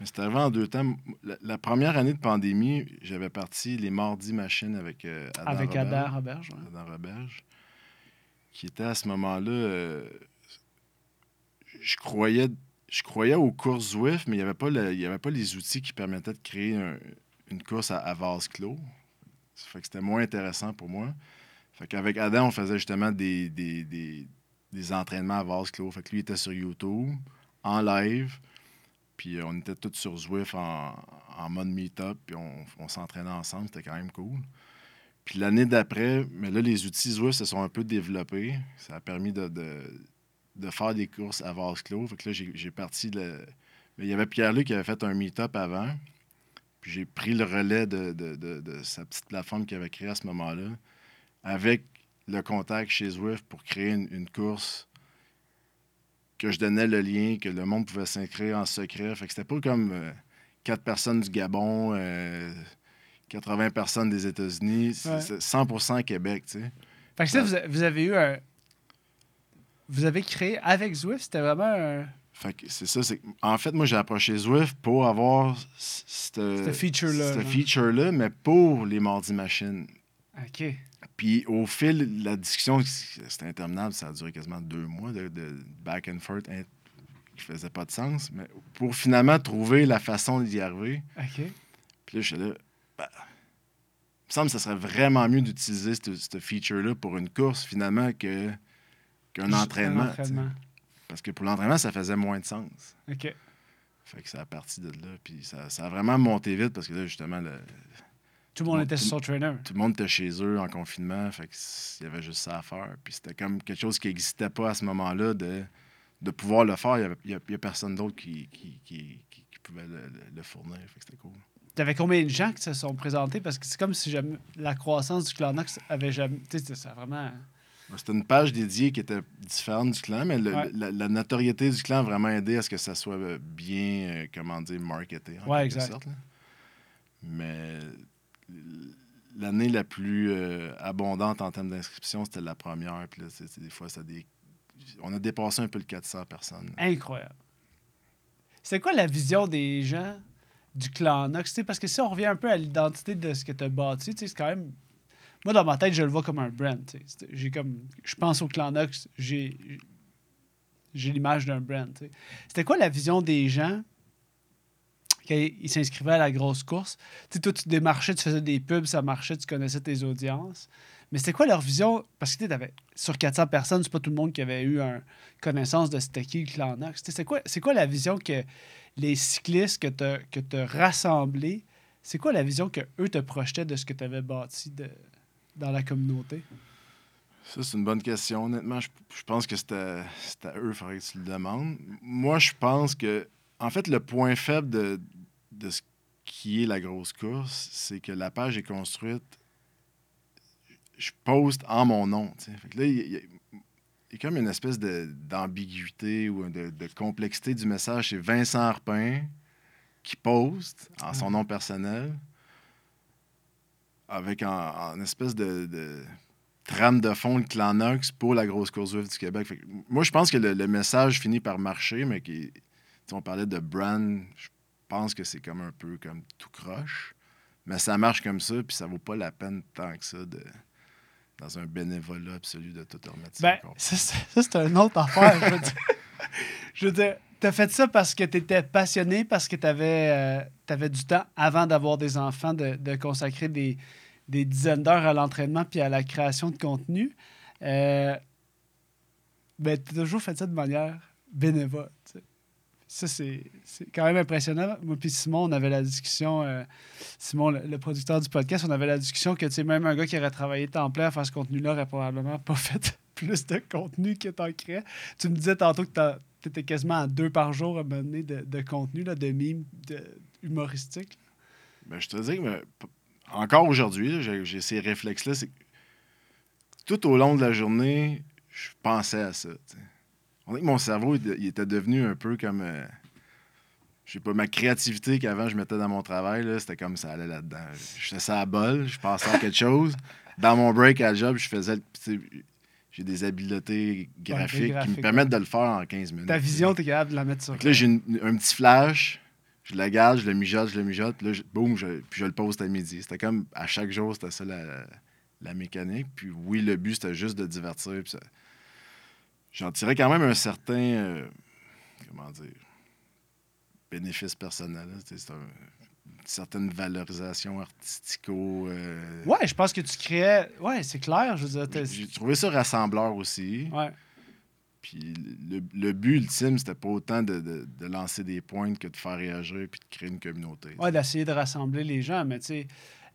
Mais c'était avant en deux temps. La, première année de pandémie, j'avais parti les mardis machines avec euh, Adam Avec Roberge, Roberge. Adam Roberge. Qui était à ce moment-là. Euh, je croyais. Je croyais aux courses Zwift, mais il n'y avait, pas les outils qui permettaient de créer une course à, vase clos. Ça fait que c'était moins intéressant pour moi. Fait qu'avec Adam, on faisait justement des, des, entraînements à vase clos. Fait que lui était sur YouTube, en live. Puis euh, on était tous sur Zwift en, mode meet-up, puis on, s'entraînait ensemble, c'était quand même cool. Puis l'année d'après, mais là, les outils Zwift se sont un peu développés. Ça a permis de, faire des courses à vase clos. Fait que là, j'ai parti de. Mais il y avait Pierre-Luc qui avait fait un meet-up avant. Puis j'ai pris le relais de, sa petite plateforme qu'il avait créée à ce moment-là, avec le contact chez Zwift pour créer une course que je donnais le lien, que le monde pouvait s'inscrire en secret. Fait que c'était pas comme euh, quatre personnes du Gabon, 80 euh, personnes des États-Unis, 100% Québec, tu sais. Fait que ça, vous, avez eu un... Vous avez créé avec Zwift, c'était vraiment un... Fait que c'est ça, c'est... En fait, moi, j'ai approché Zwift pour avoir ce feature-là. feature-là, mais pour les Mardis Machines. OK. Puis au fil, la discussion, c'était interminable, ça a duré quasiment deux mois de, back and forth hein, qui faisait pas de sens. Mais pour finalement trouver la façon d'y arriver. OK. Puis là, je suis là. Ben, il me semble que ça serait vraiment mieux d'utiliser ce feature-là pour une course finalement que, qu'un entraînement. Parce que pour l'entraînement, ça faisait moins de sens. OK. Fait que ça a parti de là. Puis ça, ça a vraiment monté vite parce que là, justement, le, tout le monde était sur son trainer. Tout le monde était chez eux en confinement. Fait il y avait juste ça à faire. Puis c'était comme quelque chose qui n'existait pas à ce moment-là de, de pouvoir le faire. Il n'y a, a, personne d'autre qui, qui, qui, pouvait le, fournir. Fait c'était cool. Tu avais combien de gens qui se sont présentés? Parce que c'est comme si la croissance du Clanox avait jamais. Tu sais, ça vraiment. C'était une page dédiée qui était différente du clan, mais la, notoriété du clan a vraiment aidé à ce que ça soit bien, euh, comment dire, marketé. Oui, exact. Mais l'année la plus euh, abondante en termes d'inscription, c'était la première. Puis là, des fois, ça on a dépassé un peu le 400 personnes. Incroyable. C'est quoi la vision des gens du clan Nox? parce que si on revient un peu à l'identité de ce que tu as bâti, c'est quand même. Moi, dans ma tête, je le vois comme un brand. Je pense au clan Nox, j'ai. J'ai l'image d'un brand. C'était quoi la vision des gens il s'inscrivait à la grosse course? Tu sais, toi, tu démarchais, tu faisais des pubs, ça marchait, tu connaissais tes audiences. Mais c'était quoi leur vision? Parce que tu avais, sur 400 personnes, c'est pas tout le monde qui avait eu une connaissance de c'était qui le clan C'est quoi, la vision que les cyclistes que tu as, rassemblés, c'est quoi la vision que eux te projetaient de ce que tu avais bâti dans la communauté? Ça, c'est une bonne question. Honnêtement, je, pense que c'était à eux, il faudrait que tu le demandes. Moi, je pense que, en fait, le point faible de, de ce qui est la grosse course, c'est que la page est construite, je poste en mon nom. là, il y, a comme une espèce d'ambiguïté ou de, complexité du message. C'est Vincent Arpin qui poste en son nom personnel avec en, espèce de, trame de fond le clan Knox pour la grosse course du Québec. moi, je pense que le, message finit par marcher, mais qui, on parlait de brand, pense que c'est comme un peu comme tout croche. Mais ça marche comme ça, puis ça vaut pas la peine tant que ça de dans un bénévolat absolu de tout remettre ben, ça. Ça, c'est une autre affaire. je veux dire, as fait ça parce que tu étais passionné, parce que tu avais, euh, du temps avant d'avoir des enfants, de, consacrer des, dizaines d'heures à l'entraînement puis à la création de contenu. Euh, ben, tu as toujours fait ça de manière bénévole ça, c'est quand même impressionnant. Moi puis Simon, on avait la discussion, euh, Simon, le, producteur du podcast, on avait la discussion que, tu sais, même un gars qui aurait travaillé temps plein à faire ce contenu-là aurait probablement pas fait plus de contenu que t'en créais. Tu me disais tantôt que tu étais quasiment à deux par jour à mener de, de contenu, là, de mimes de. Ben, je te dis que encore aujourd'hui, j'ai ces réflexes-là. Tout au long de la journée, je pensais à ça. On dirait que mon cerveau il était devenu un peu comme. Euh, je sais pas, ma créativité qu'avant je mettais dans mon travail, c'était comme ça allait là-dedans. Je faisais ça à bol, je passais à quelque chose. Dans mon break à job, je faisais. J'ai des habiletés graphiques qui me permettent de le faire en 15 minutes. Ta vision, tu es capable de la mettre sur. là, j'ai un petit flash, je le garde, je le mijote, je le mijote, puis là, boum, je, puis je le poste à midi. C'était comme à chaque jour, c'était ça la, mécanique. Puis oui, le but, c'était juste de divertir. J'en tirais quand même un certain. Euh, comment dire bénéfice personnel. C'est une certaine valorisation artistico. Euh, ouais, je pense que tu créais. Ouais, c'est clair. J'ai trouvé ça rassembleur aussi. Ouais. Puis le, but ultime, c'était pas autant de, lancer des pointes que de faire réagir puis de créer une communauté. Ouais, d'essayer de rassembler les gens. Mais tu sais,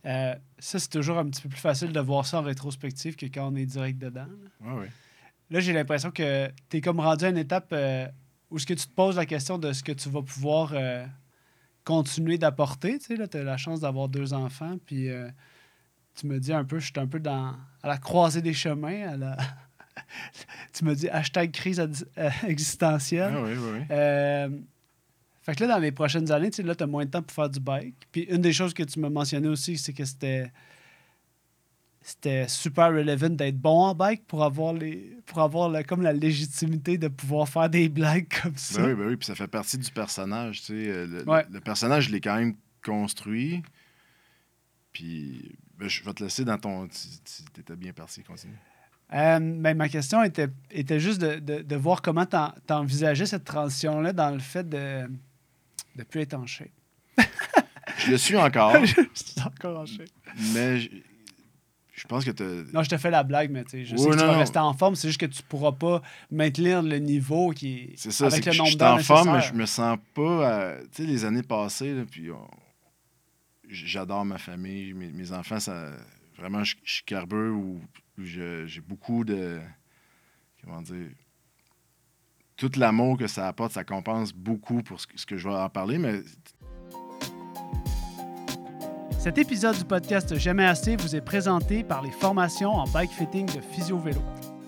euh, ça, c'est toujours un petit peu plus facile de voir ça en rétrospective que quand on est direct dedans. Là, ouais, là j'ai l'impression que tu es comme rendu à une étape. Euh, ou est-ce que tu te poses la question de ce que tu vas pouvoir euh, continuer d'apporter? Tu sais, as la chance d'avoir deux enfants, puis euh, tu me dis un peu, je suis un peu dans, à la croisée des chemins, tu me dis hashtag crise euh, existentielle. Ah oui, oui, oui. fait que là, dans les prochaines années, tu as moins de temps pour faire du bike. Puis une des choses que tu m'as mentionné aussi, c'est que c'était c'était super relevant d'être bon en bike pour avoir les pour avoir comme la légitimité de pouvoir faire des blagues comme ça. Ben oui, ben oui, puis ça fait partie du personnage, tu sais. Euh, le, personnage, je l'ai quand même construit. Puis ben, je vais te laisser dans ton. Tu étais bien parti, continue. Euh, ben, ma question était, était juste de, de, de voir comment tu envisageais cette transition-là dans le fait de ne plus être en shape. je le suis encore. je suis encore en shape. Mais je pense que tu Non, je te fais la blague, mais tu sais, je sais que tu vas rester en forme. C'est juste que tu pourras pas maintenir le niveau qui est. C'est ça, avec le nombre. Je suis en forme, mais je me sens pas. tu sais, les années passées, puis j'adore ma famille, mes, enfants, ça. Vraiment, je, suis carbeux ou j'ai beaucoup de. Comment dire tout l'amour que ça apporte, ça compense beaucoup pour ce que je vais en parler, mais cet épisode du podcast Jamais assez vous est présenté par les formations en bike fitting de Physio Vélo.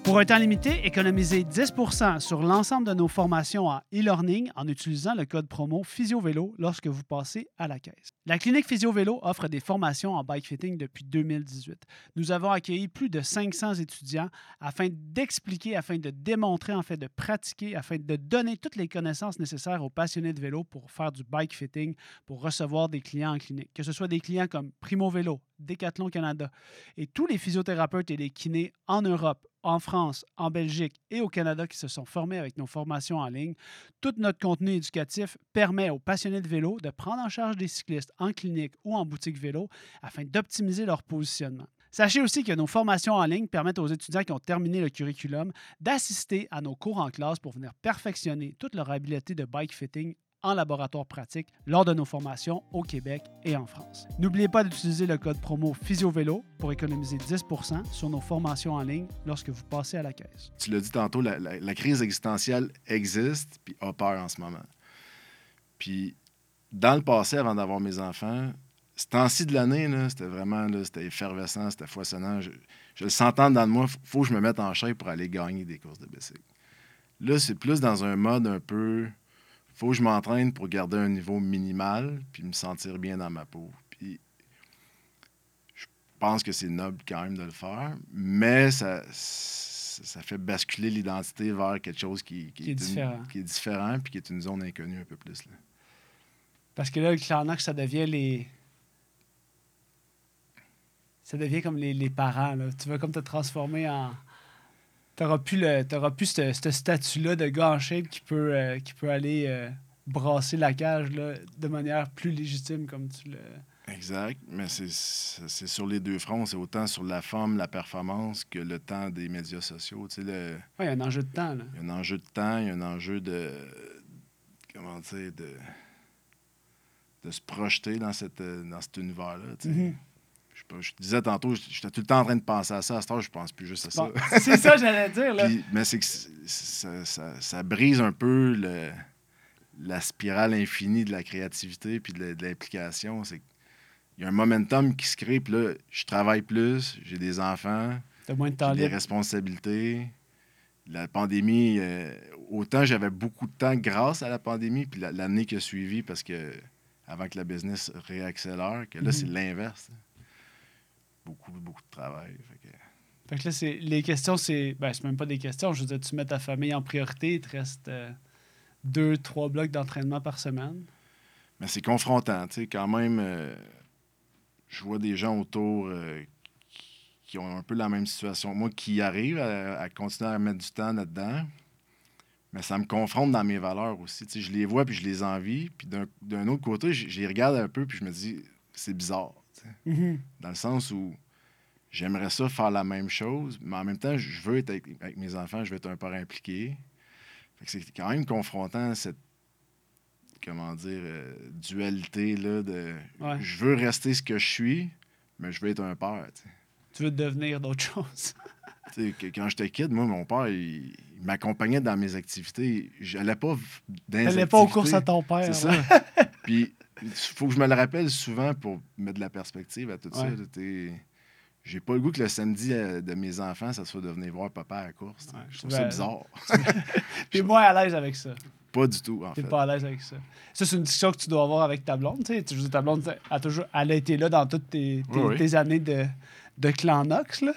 Pour un temps limité, économisez 10% sur l'ensemble de nos formations en e-learning en utilisant le code promo PhysioVélo lorsque vous passez à la caisse. La clinique PhysioVélo offre des formations en bike fitting depuis 2018. Nous avons accueilli plus de 500 étudiants afin d'expliquer, afin de démontrer, en de pratiquer, afin de donner toutes les connaissances nécessaires aux passionnés de vélo pour faire du bike fitting, pour recevoir des clients en clinique, que ce soit des clients comme Primo Vélo, Decathlon Canada et tous les physiothérapeutes et les kinés en Europe, en France, en Belgique et au Canada qui se sont formés avec nos formations en ligne. Tout notre contenu éducatif permet aux passionnés de vélo de prendre en charge des cyclistes en clinique ou en boutique vélo afin d'optimiser leur positionnement. Sachez aussi que nos formations en ligne permettent aux étudiants qui ont terminé le curriculum d'assister à nos cours en classe pour venir perfectionner toute leur habileté de bike fitting en laboratoire pratique lors de nos formations au Québec et en France. N'oubliez pas d'utiliser le code promo PhysioVélo pour économiser 10% sur nos formations en ligne lorsque vous passez à la caisse. Tu l'as dit tantôt, la, crise existentielle existe puis opère en ce moment. Puis dans le passé, avant d'avoir mes enfants, ce temps-ci de l'année, c'était vraiment c'était effervescent, c'était foisonnant. Je, le sentais dans moi, il faut que je me mette en chaise pour aller gagner des courses de bicycle. Là, c'est plus dans un mode un peu faut que je m'entraîne pour garder un niveau minimal puis me sentir bien dans ma peau. Puis je pense que c'est noble quand même de le faire, mais ça, ça fait basculer l'identité vers quelque chose qui, qui, est, différent. qui est différent puis qui est une zone inconnue un peu plus. Là. Parce que là, clairement, que ça devient les. Ça devient comme les, les parents. Là. Tu vas comme te transformer en T'auras plus, le, plus ce, statut-là de gars en shape qui peut, euh, qui peut aller euh, brasser la cage là, de manière plus légitime, comme tu le. Exact, mais c'est sur les deux fronts. C'est autant sur la forme, la performance que le temps des médias sociaux. Tu sais, il y a un enjeu de temps. Là. Il y a un enjeu de temps, il y a un enjeu de. Comment dire, de. de se projeter dans, cette, dans cet univers-là. Tu sais. Mm-hmm. Je, disais tantôt, j'étais tout le temps en train de penser à ça. À ce temps, je pense plus juste à ça. c'est ça, j'allais dire. Là. mais c'est que ça, brise un peu le, la spirale infinie de la créativité puis de, l'implication. C'est il y a un momentum qui se crée, puis là, je travaille plus, j'ai des enfants, moins de temps j'ai des responsabilités. la pandémie, euh, autant j'avais beaucoup de temps grâce à la pandémie, puis la- l'année qui a suivi, parce que avant que la business réaccélère, que là, Mhm. c'est l'inverse. Beaucoup, beaucoup de travail. Fait que- Fait que là, c'est, les questions, c'est. Ben, c'est même pas des questions. Je veux dire, tu mets ta famille en priorité, il te reste euh, deux, trois blocs d'entraînement par semaine. Mais c'est confrontant, tu sais, quand même. euh, je vois des gens autour euh, qui, ont un peu la même situation que moi, qui arrivent à, à continuer à mettre du temps là-dedans. Mais ça me confronte dans mes valeurs aussi. Tu sais, je les vois puis je les envie. Puis d'un, d'un autre côté, je, je les regarde un peu puis je me dis, c'est bizarre. Tu sais. Dans le sens où j'aimerais ça faire la même chose, mais en même temps, je veux être avec, avec mes enfants, je veux être un parent impliqué. C'est quand même confrontant cette comment dire euh, dualité là de Ouais. je veux rester ce que je suis, mais je veux être un père. tu veux devenir d'autres choses. Que quand j'étais kid, moi, mon père, il, il m'accompagnait dans mes activités. J'allais pas dans les pas aux courses à ton père. C'est là. ça. Puis, faut que je me le rappelle souvent pour mettre de la perspective à tout ça. Ouais. t'sais. J'ai pas le goût que le samedi euh, de mes enfants, ça soit de venir voir papa à la course. t'sais. Ouais, je trouve ben, ça bizarre. T'es moins à l'aise avec ça. pas du tout, en T'es fait. pas à l'aise avec ça. Ça, c'est une discussion que tu dois avoir avec ta blonde. Tu sais, je veux dire, ta blonde, a toujours, elle a été là dans toutes tes, tes, Oui, oui. tes années de, de clan Nox. Là.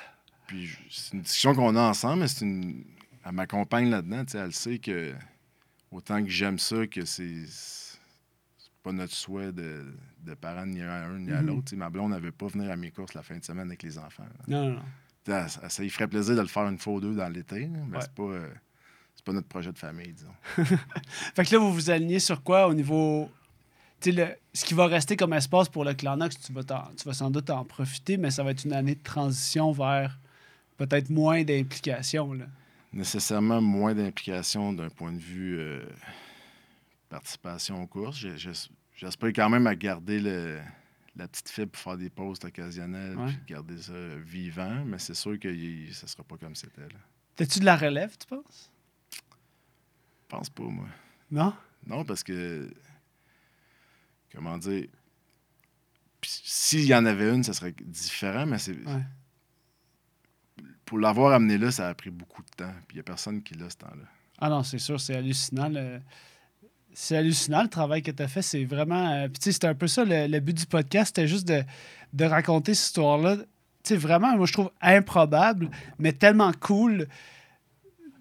Puis c'est une discussion qu'on a ensemble, mais c'est une. Elle m'accompagne là-dedans. Elle sait que autant que j'aime ça, que c'est. Pas notre souhait de, de parents ni à un ni à Mhm. l'autre. Ma blonde n'avait pas venir à mes courses la fin de semaine avec les enfants. là. Non, non, ça lui ferait plaisir de le faire une fois ou deux dans l'été, mais Ouais. c'est pas. euh, c'est pas notre projet de famille, disons. Fait que là, vous vous alignez sur quoi au niveau. Tu sais, le- ce qui va rester comme espace pour le clan Nox, tu vas, t'en- tu vas sans doute en profiter, mais ça va être une année de transition vers peut-être moins d'implication. là. Nécessairement moins d'implication d'un point de vue euh, participation aux courses. J'espère quand même à garder le, la petite fibre pour faire des postes occasionnels, Ouais. puis garder ça vivant, mais c'est sûr que y- ça sera pas comme c'était. là. T'as-tu de la relève, tu penses? Je pense pas, moi. Non? Non, parce que. Comment dire. S'il y en avait une, ça serait différent, mais c'est. Ouais. Pour l'avoir amené là, ça a pris beaucoup de temps. Puis il n'y a personne qui l'a ce temps-là. Ah non, c'est sûr, c'est hallucinant. le- C'est hallucinant le travail que tu as fait. C'est vraiment. euh, Puis tu sais, c'était un peu ça le, le but du podcast, c'était juste de, de raconter cette histoire-là. Tu sais, vraiment, moi, je trouve improbable, mais tellement cool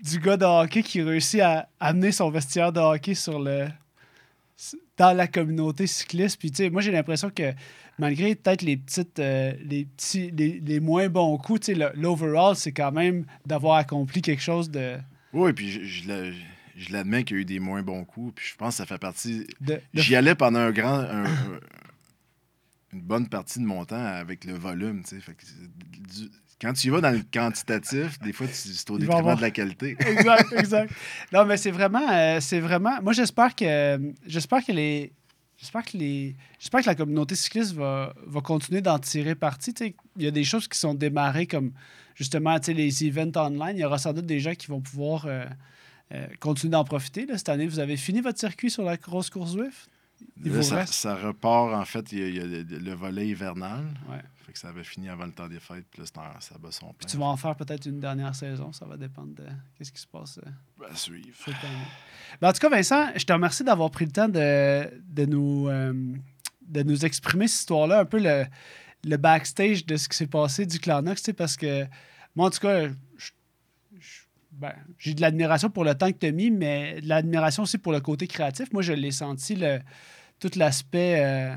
du gars de hockey qui réussit à amener son vestiaire de hockey sur le dans la communauté cycliste. Puis, tu sais, moi, j'ai l'impression que malgré peut-être les petites, euh, les petits, les, les moins bons coups, tu sais, l'overall, c'est quand même d'avoir accompli quelque chose de, Oui, puis je, je l'a- je l'admets qu'il y a eu des moins bons coups. Puis je pense que ça fait partie. de, J'y allais pendant un grand. un- un- une bonne partie de mon temps avec le volume. Fait que du- quand tu y vas dans le quantitatif, des fois, tu- c'est au détriment avoir- de la qualité. exact, exact. Non, mais c'est vraiment, euh, c'est vraiment. Moi, j'espère que, j'espère que les, j'espère que les, j'espère que la communauté cycliste va, va continuer d'en tirer parti. Il y a des choses qui sont démarrées comme justement, les events online. Il y aura sans doute des gens qui vont pouvoir euh, euh, continuer d'en profiter. là. Cette année, vous avez fini votre circuit sur la grosse course Zwift. Là, ça, repart, en fait, il y a, il y a le, le volet hivernal. Ouais. Fait que ça avait fini avant le temps des fêtes, puis là, en- ça bat son Puis plein. tu vas en faire peut-être une dernière saison. Ça va dépendre de qu'est-ce qui se passe. euh, À suivre. Ben, en tout cas, Vincent, je te remercie d'avoir pris le temps de, de nous, euh, de nous exprimer cette histoire-là, un peu le, le backstage de ce qui s'est passé du Clanox, parce que moi, en tout cas, je- ben, j'ai de l'admiration pour le temps que tu as mis, mais de l'admiration aussi pour le côté créatif. Moi, je l'ai senti, le, tout l'aspect. euh,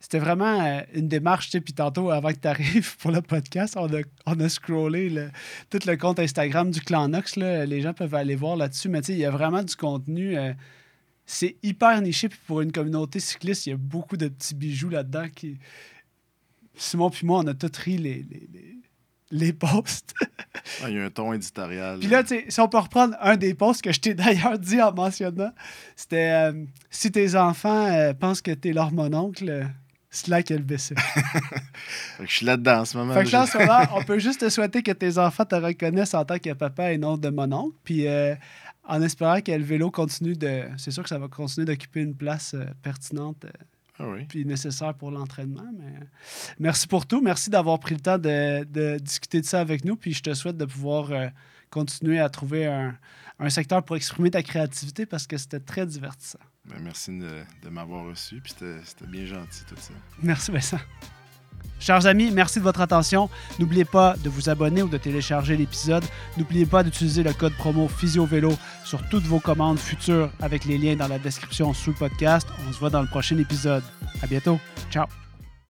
c'était vraiment euh, une démarche, tu sais, puis tantôt, avant que tu arrives pour le podcast, on a, on a scrollé le, tout le compte Instagram du Clan Nox, les gens peuvent aller voir là-dessus, mais tu sais, il y a vraiment du contenu. euh, c'est hyper niché, puis pour une communauté cycliste, il y a beaucoup de petits bijoux là-dedans qui. Simon puis moi, on a tout ri les, les posts. Ah, il y a un ton éditorial. Puis là, si on peut reprendre un des posts que je t'ai d'ailleurs dit en mentionnant, c'était euh, si tes enfants euh, pensent que t'es leur mononcle, slack LBC. Fait que je suis là-dedans en ce moment. Fait que là, en ce moment, on peut juste te souhaiter que tes enfants te reconnaissent en tant que papa et non de mononcle. Puis euh, en espérant que le vélo continue de. C'est sûr que ça va continuer d'occuper une place pertinente Ah oui. puis nécessaire pour l'entraînement. Mais merci pour tout. Merci d'avoir pris le temps de, de discuter de ça avec nous. Puis je te souhaite de pouvoir euh, continuer à trouver un, un secteur pour exprimer ta créativité parce que c'était très divertissant. Ben, merci de, de m'avoir reçu, puis c'était bien gentil tout ça. Merci Vincent. Chers amis, merci de votre attention. N'oubliez pas de vous abonner ou de télécharger l'épisode. N'oubliez pas d'utiliser le code promo PhysioVélo sur toutes vos commandes futures avec les liens dans la description sous le podcast. On se voit dans le prochain épisode. À bientôt. Ciao.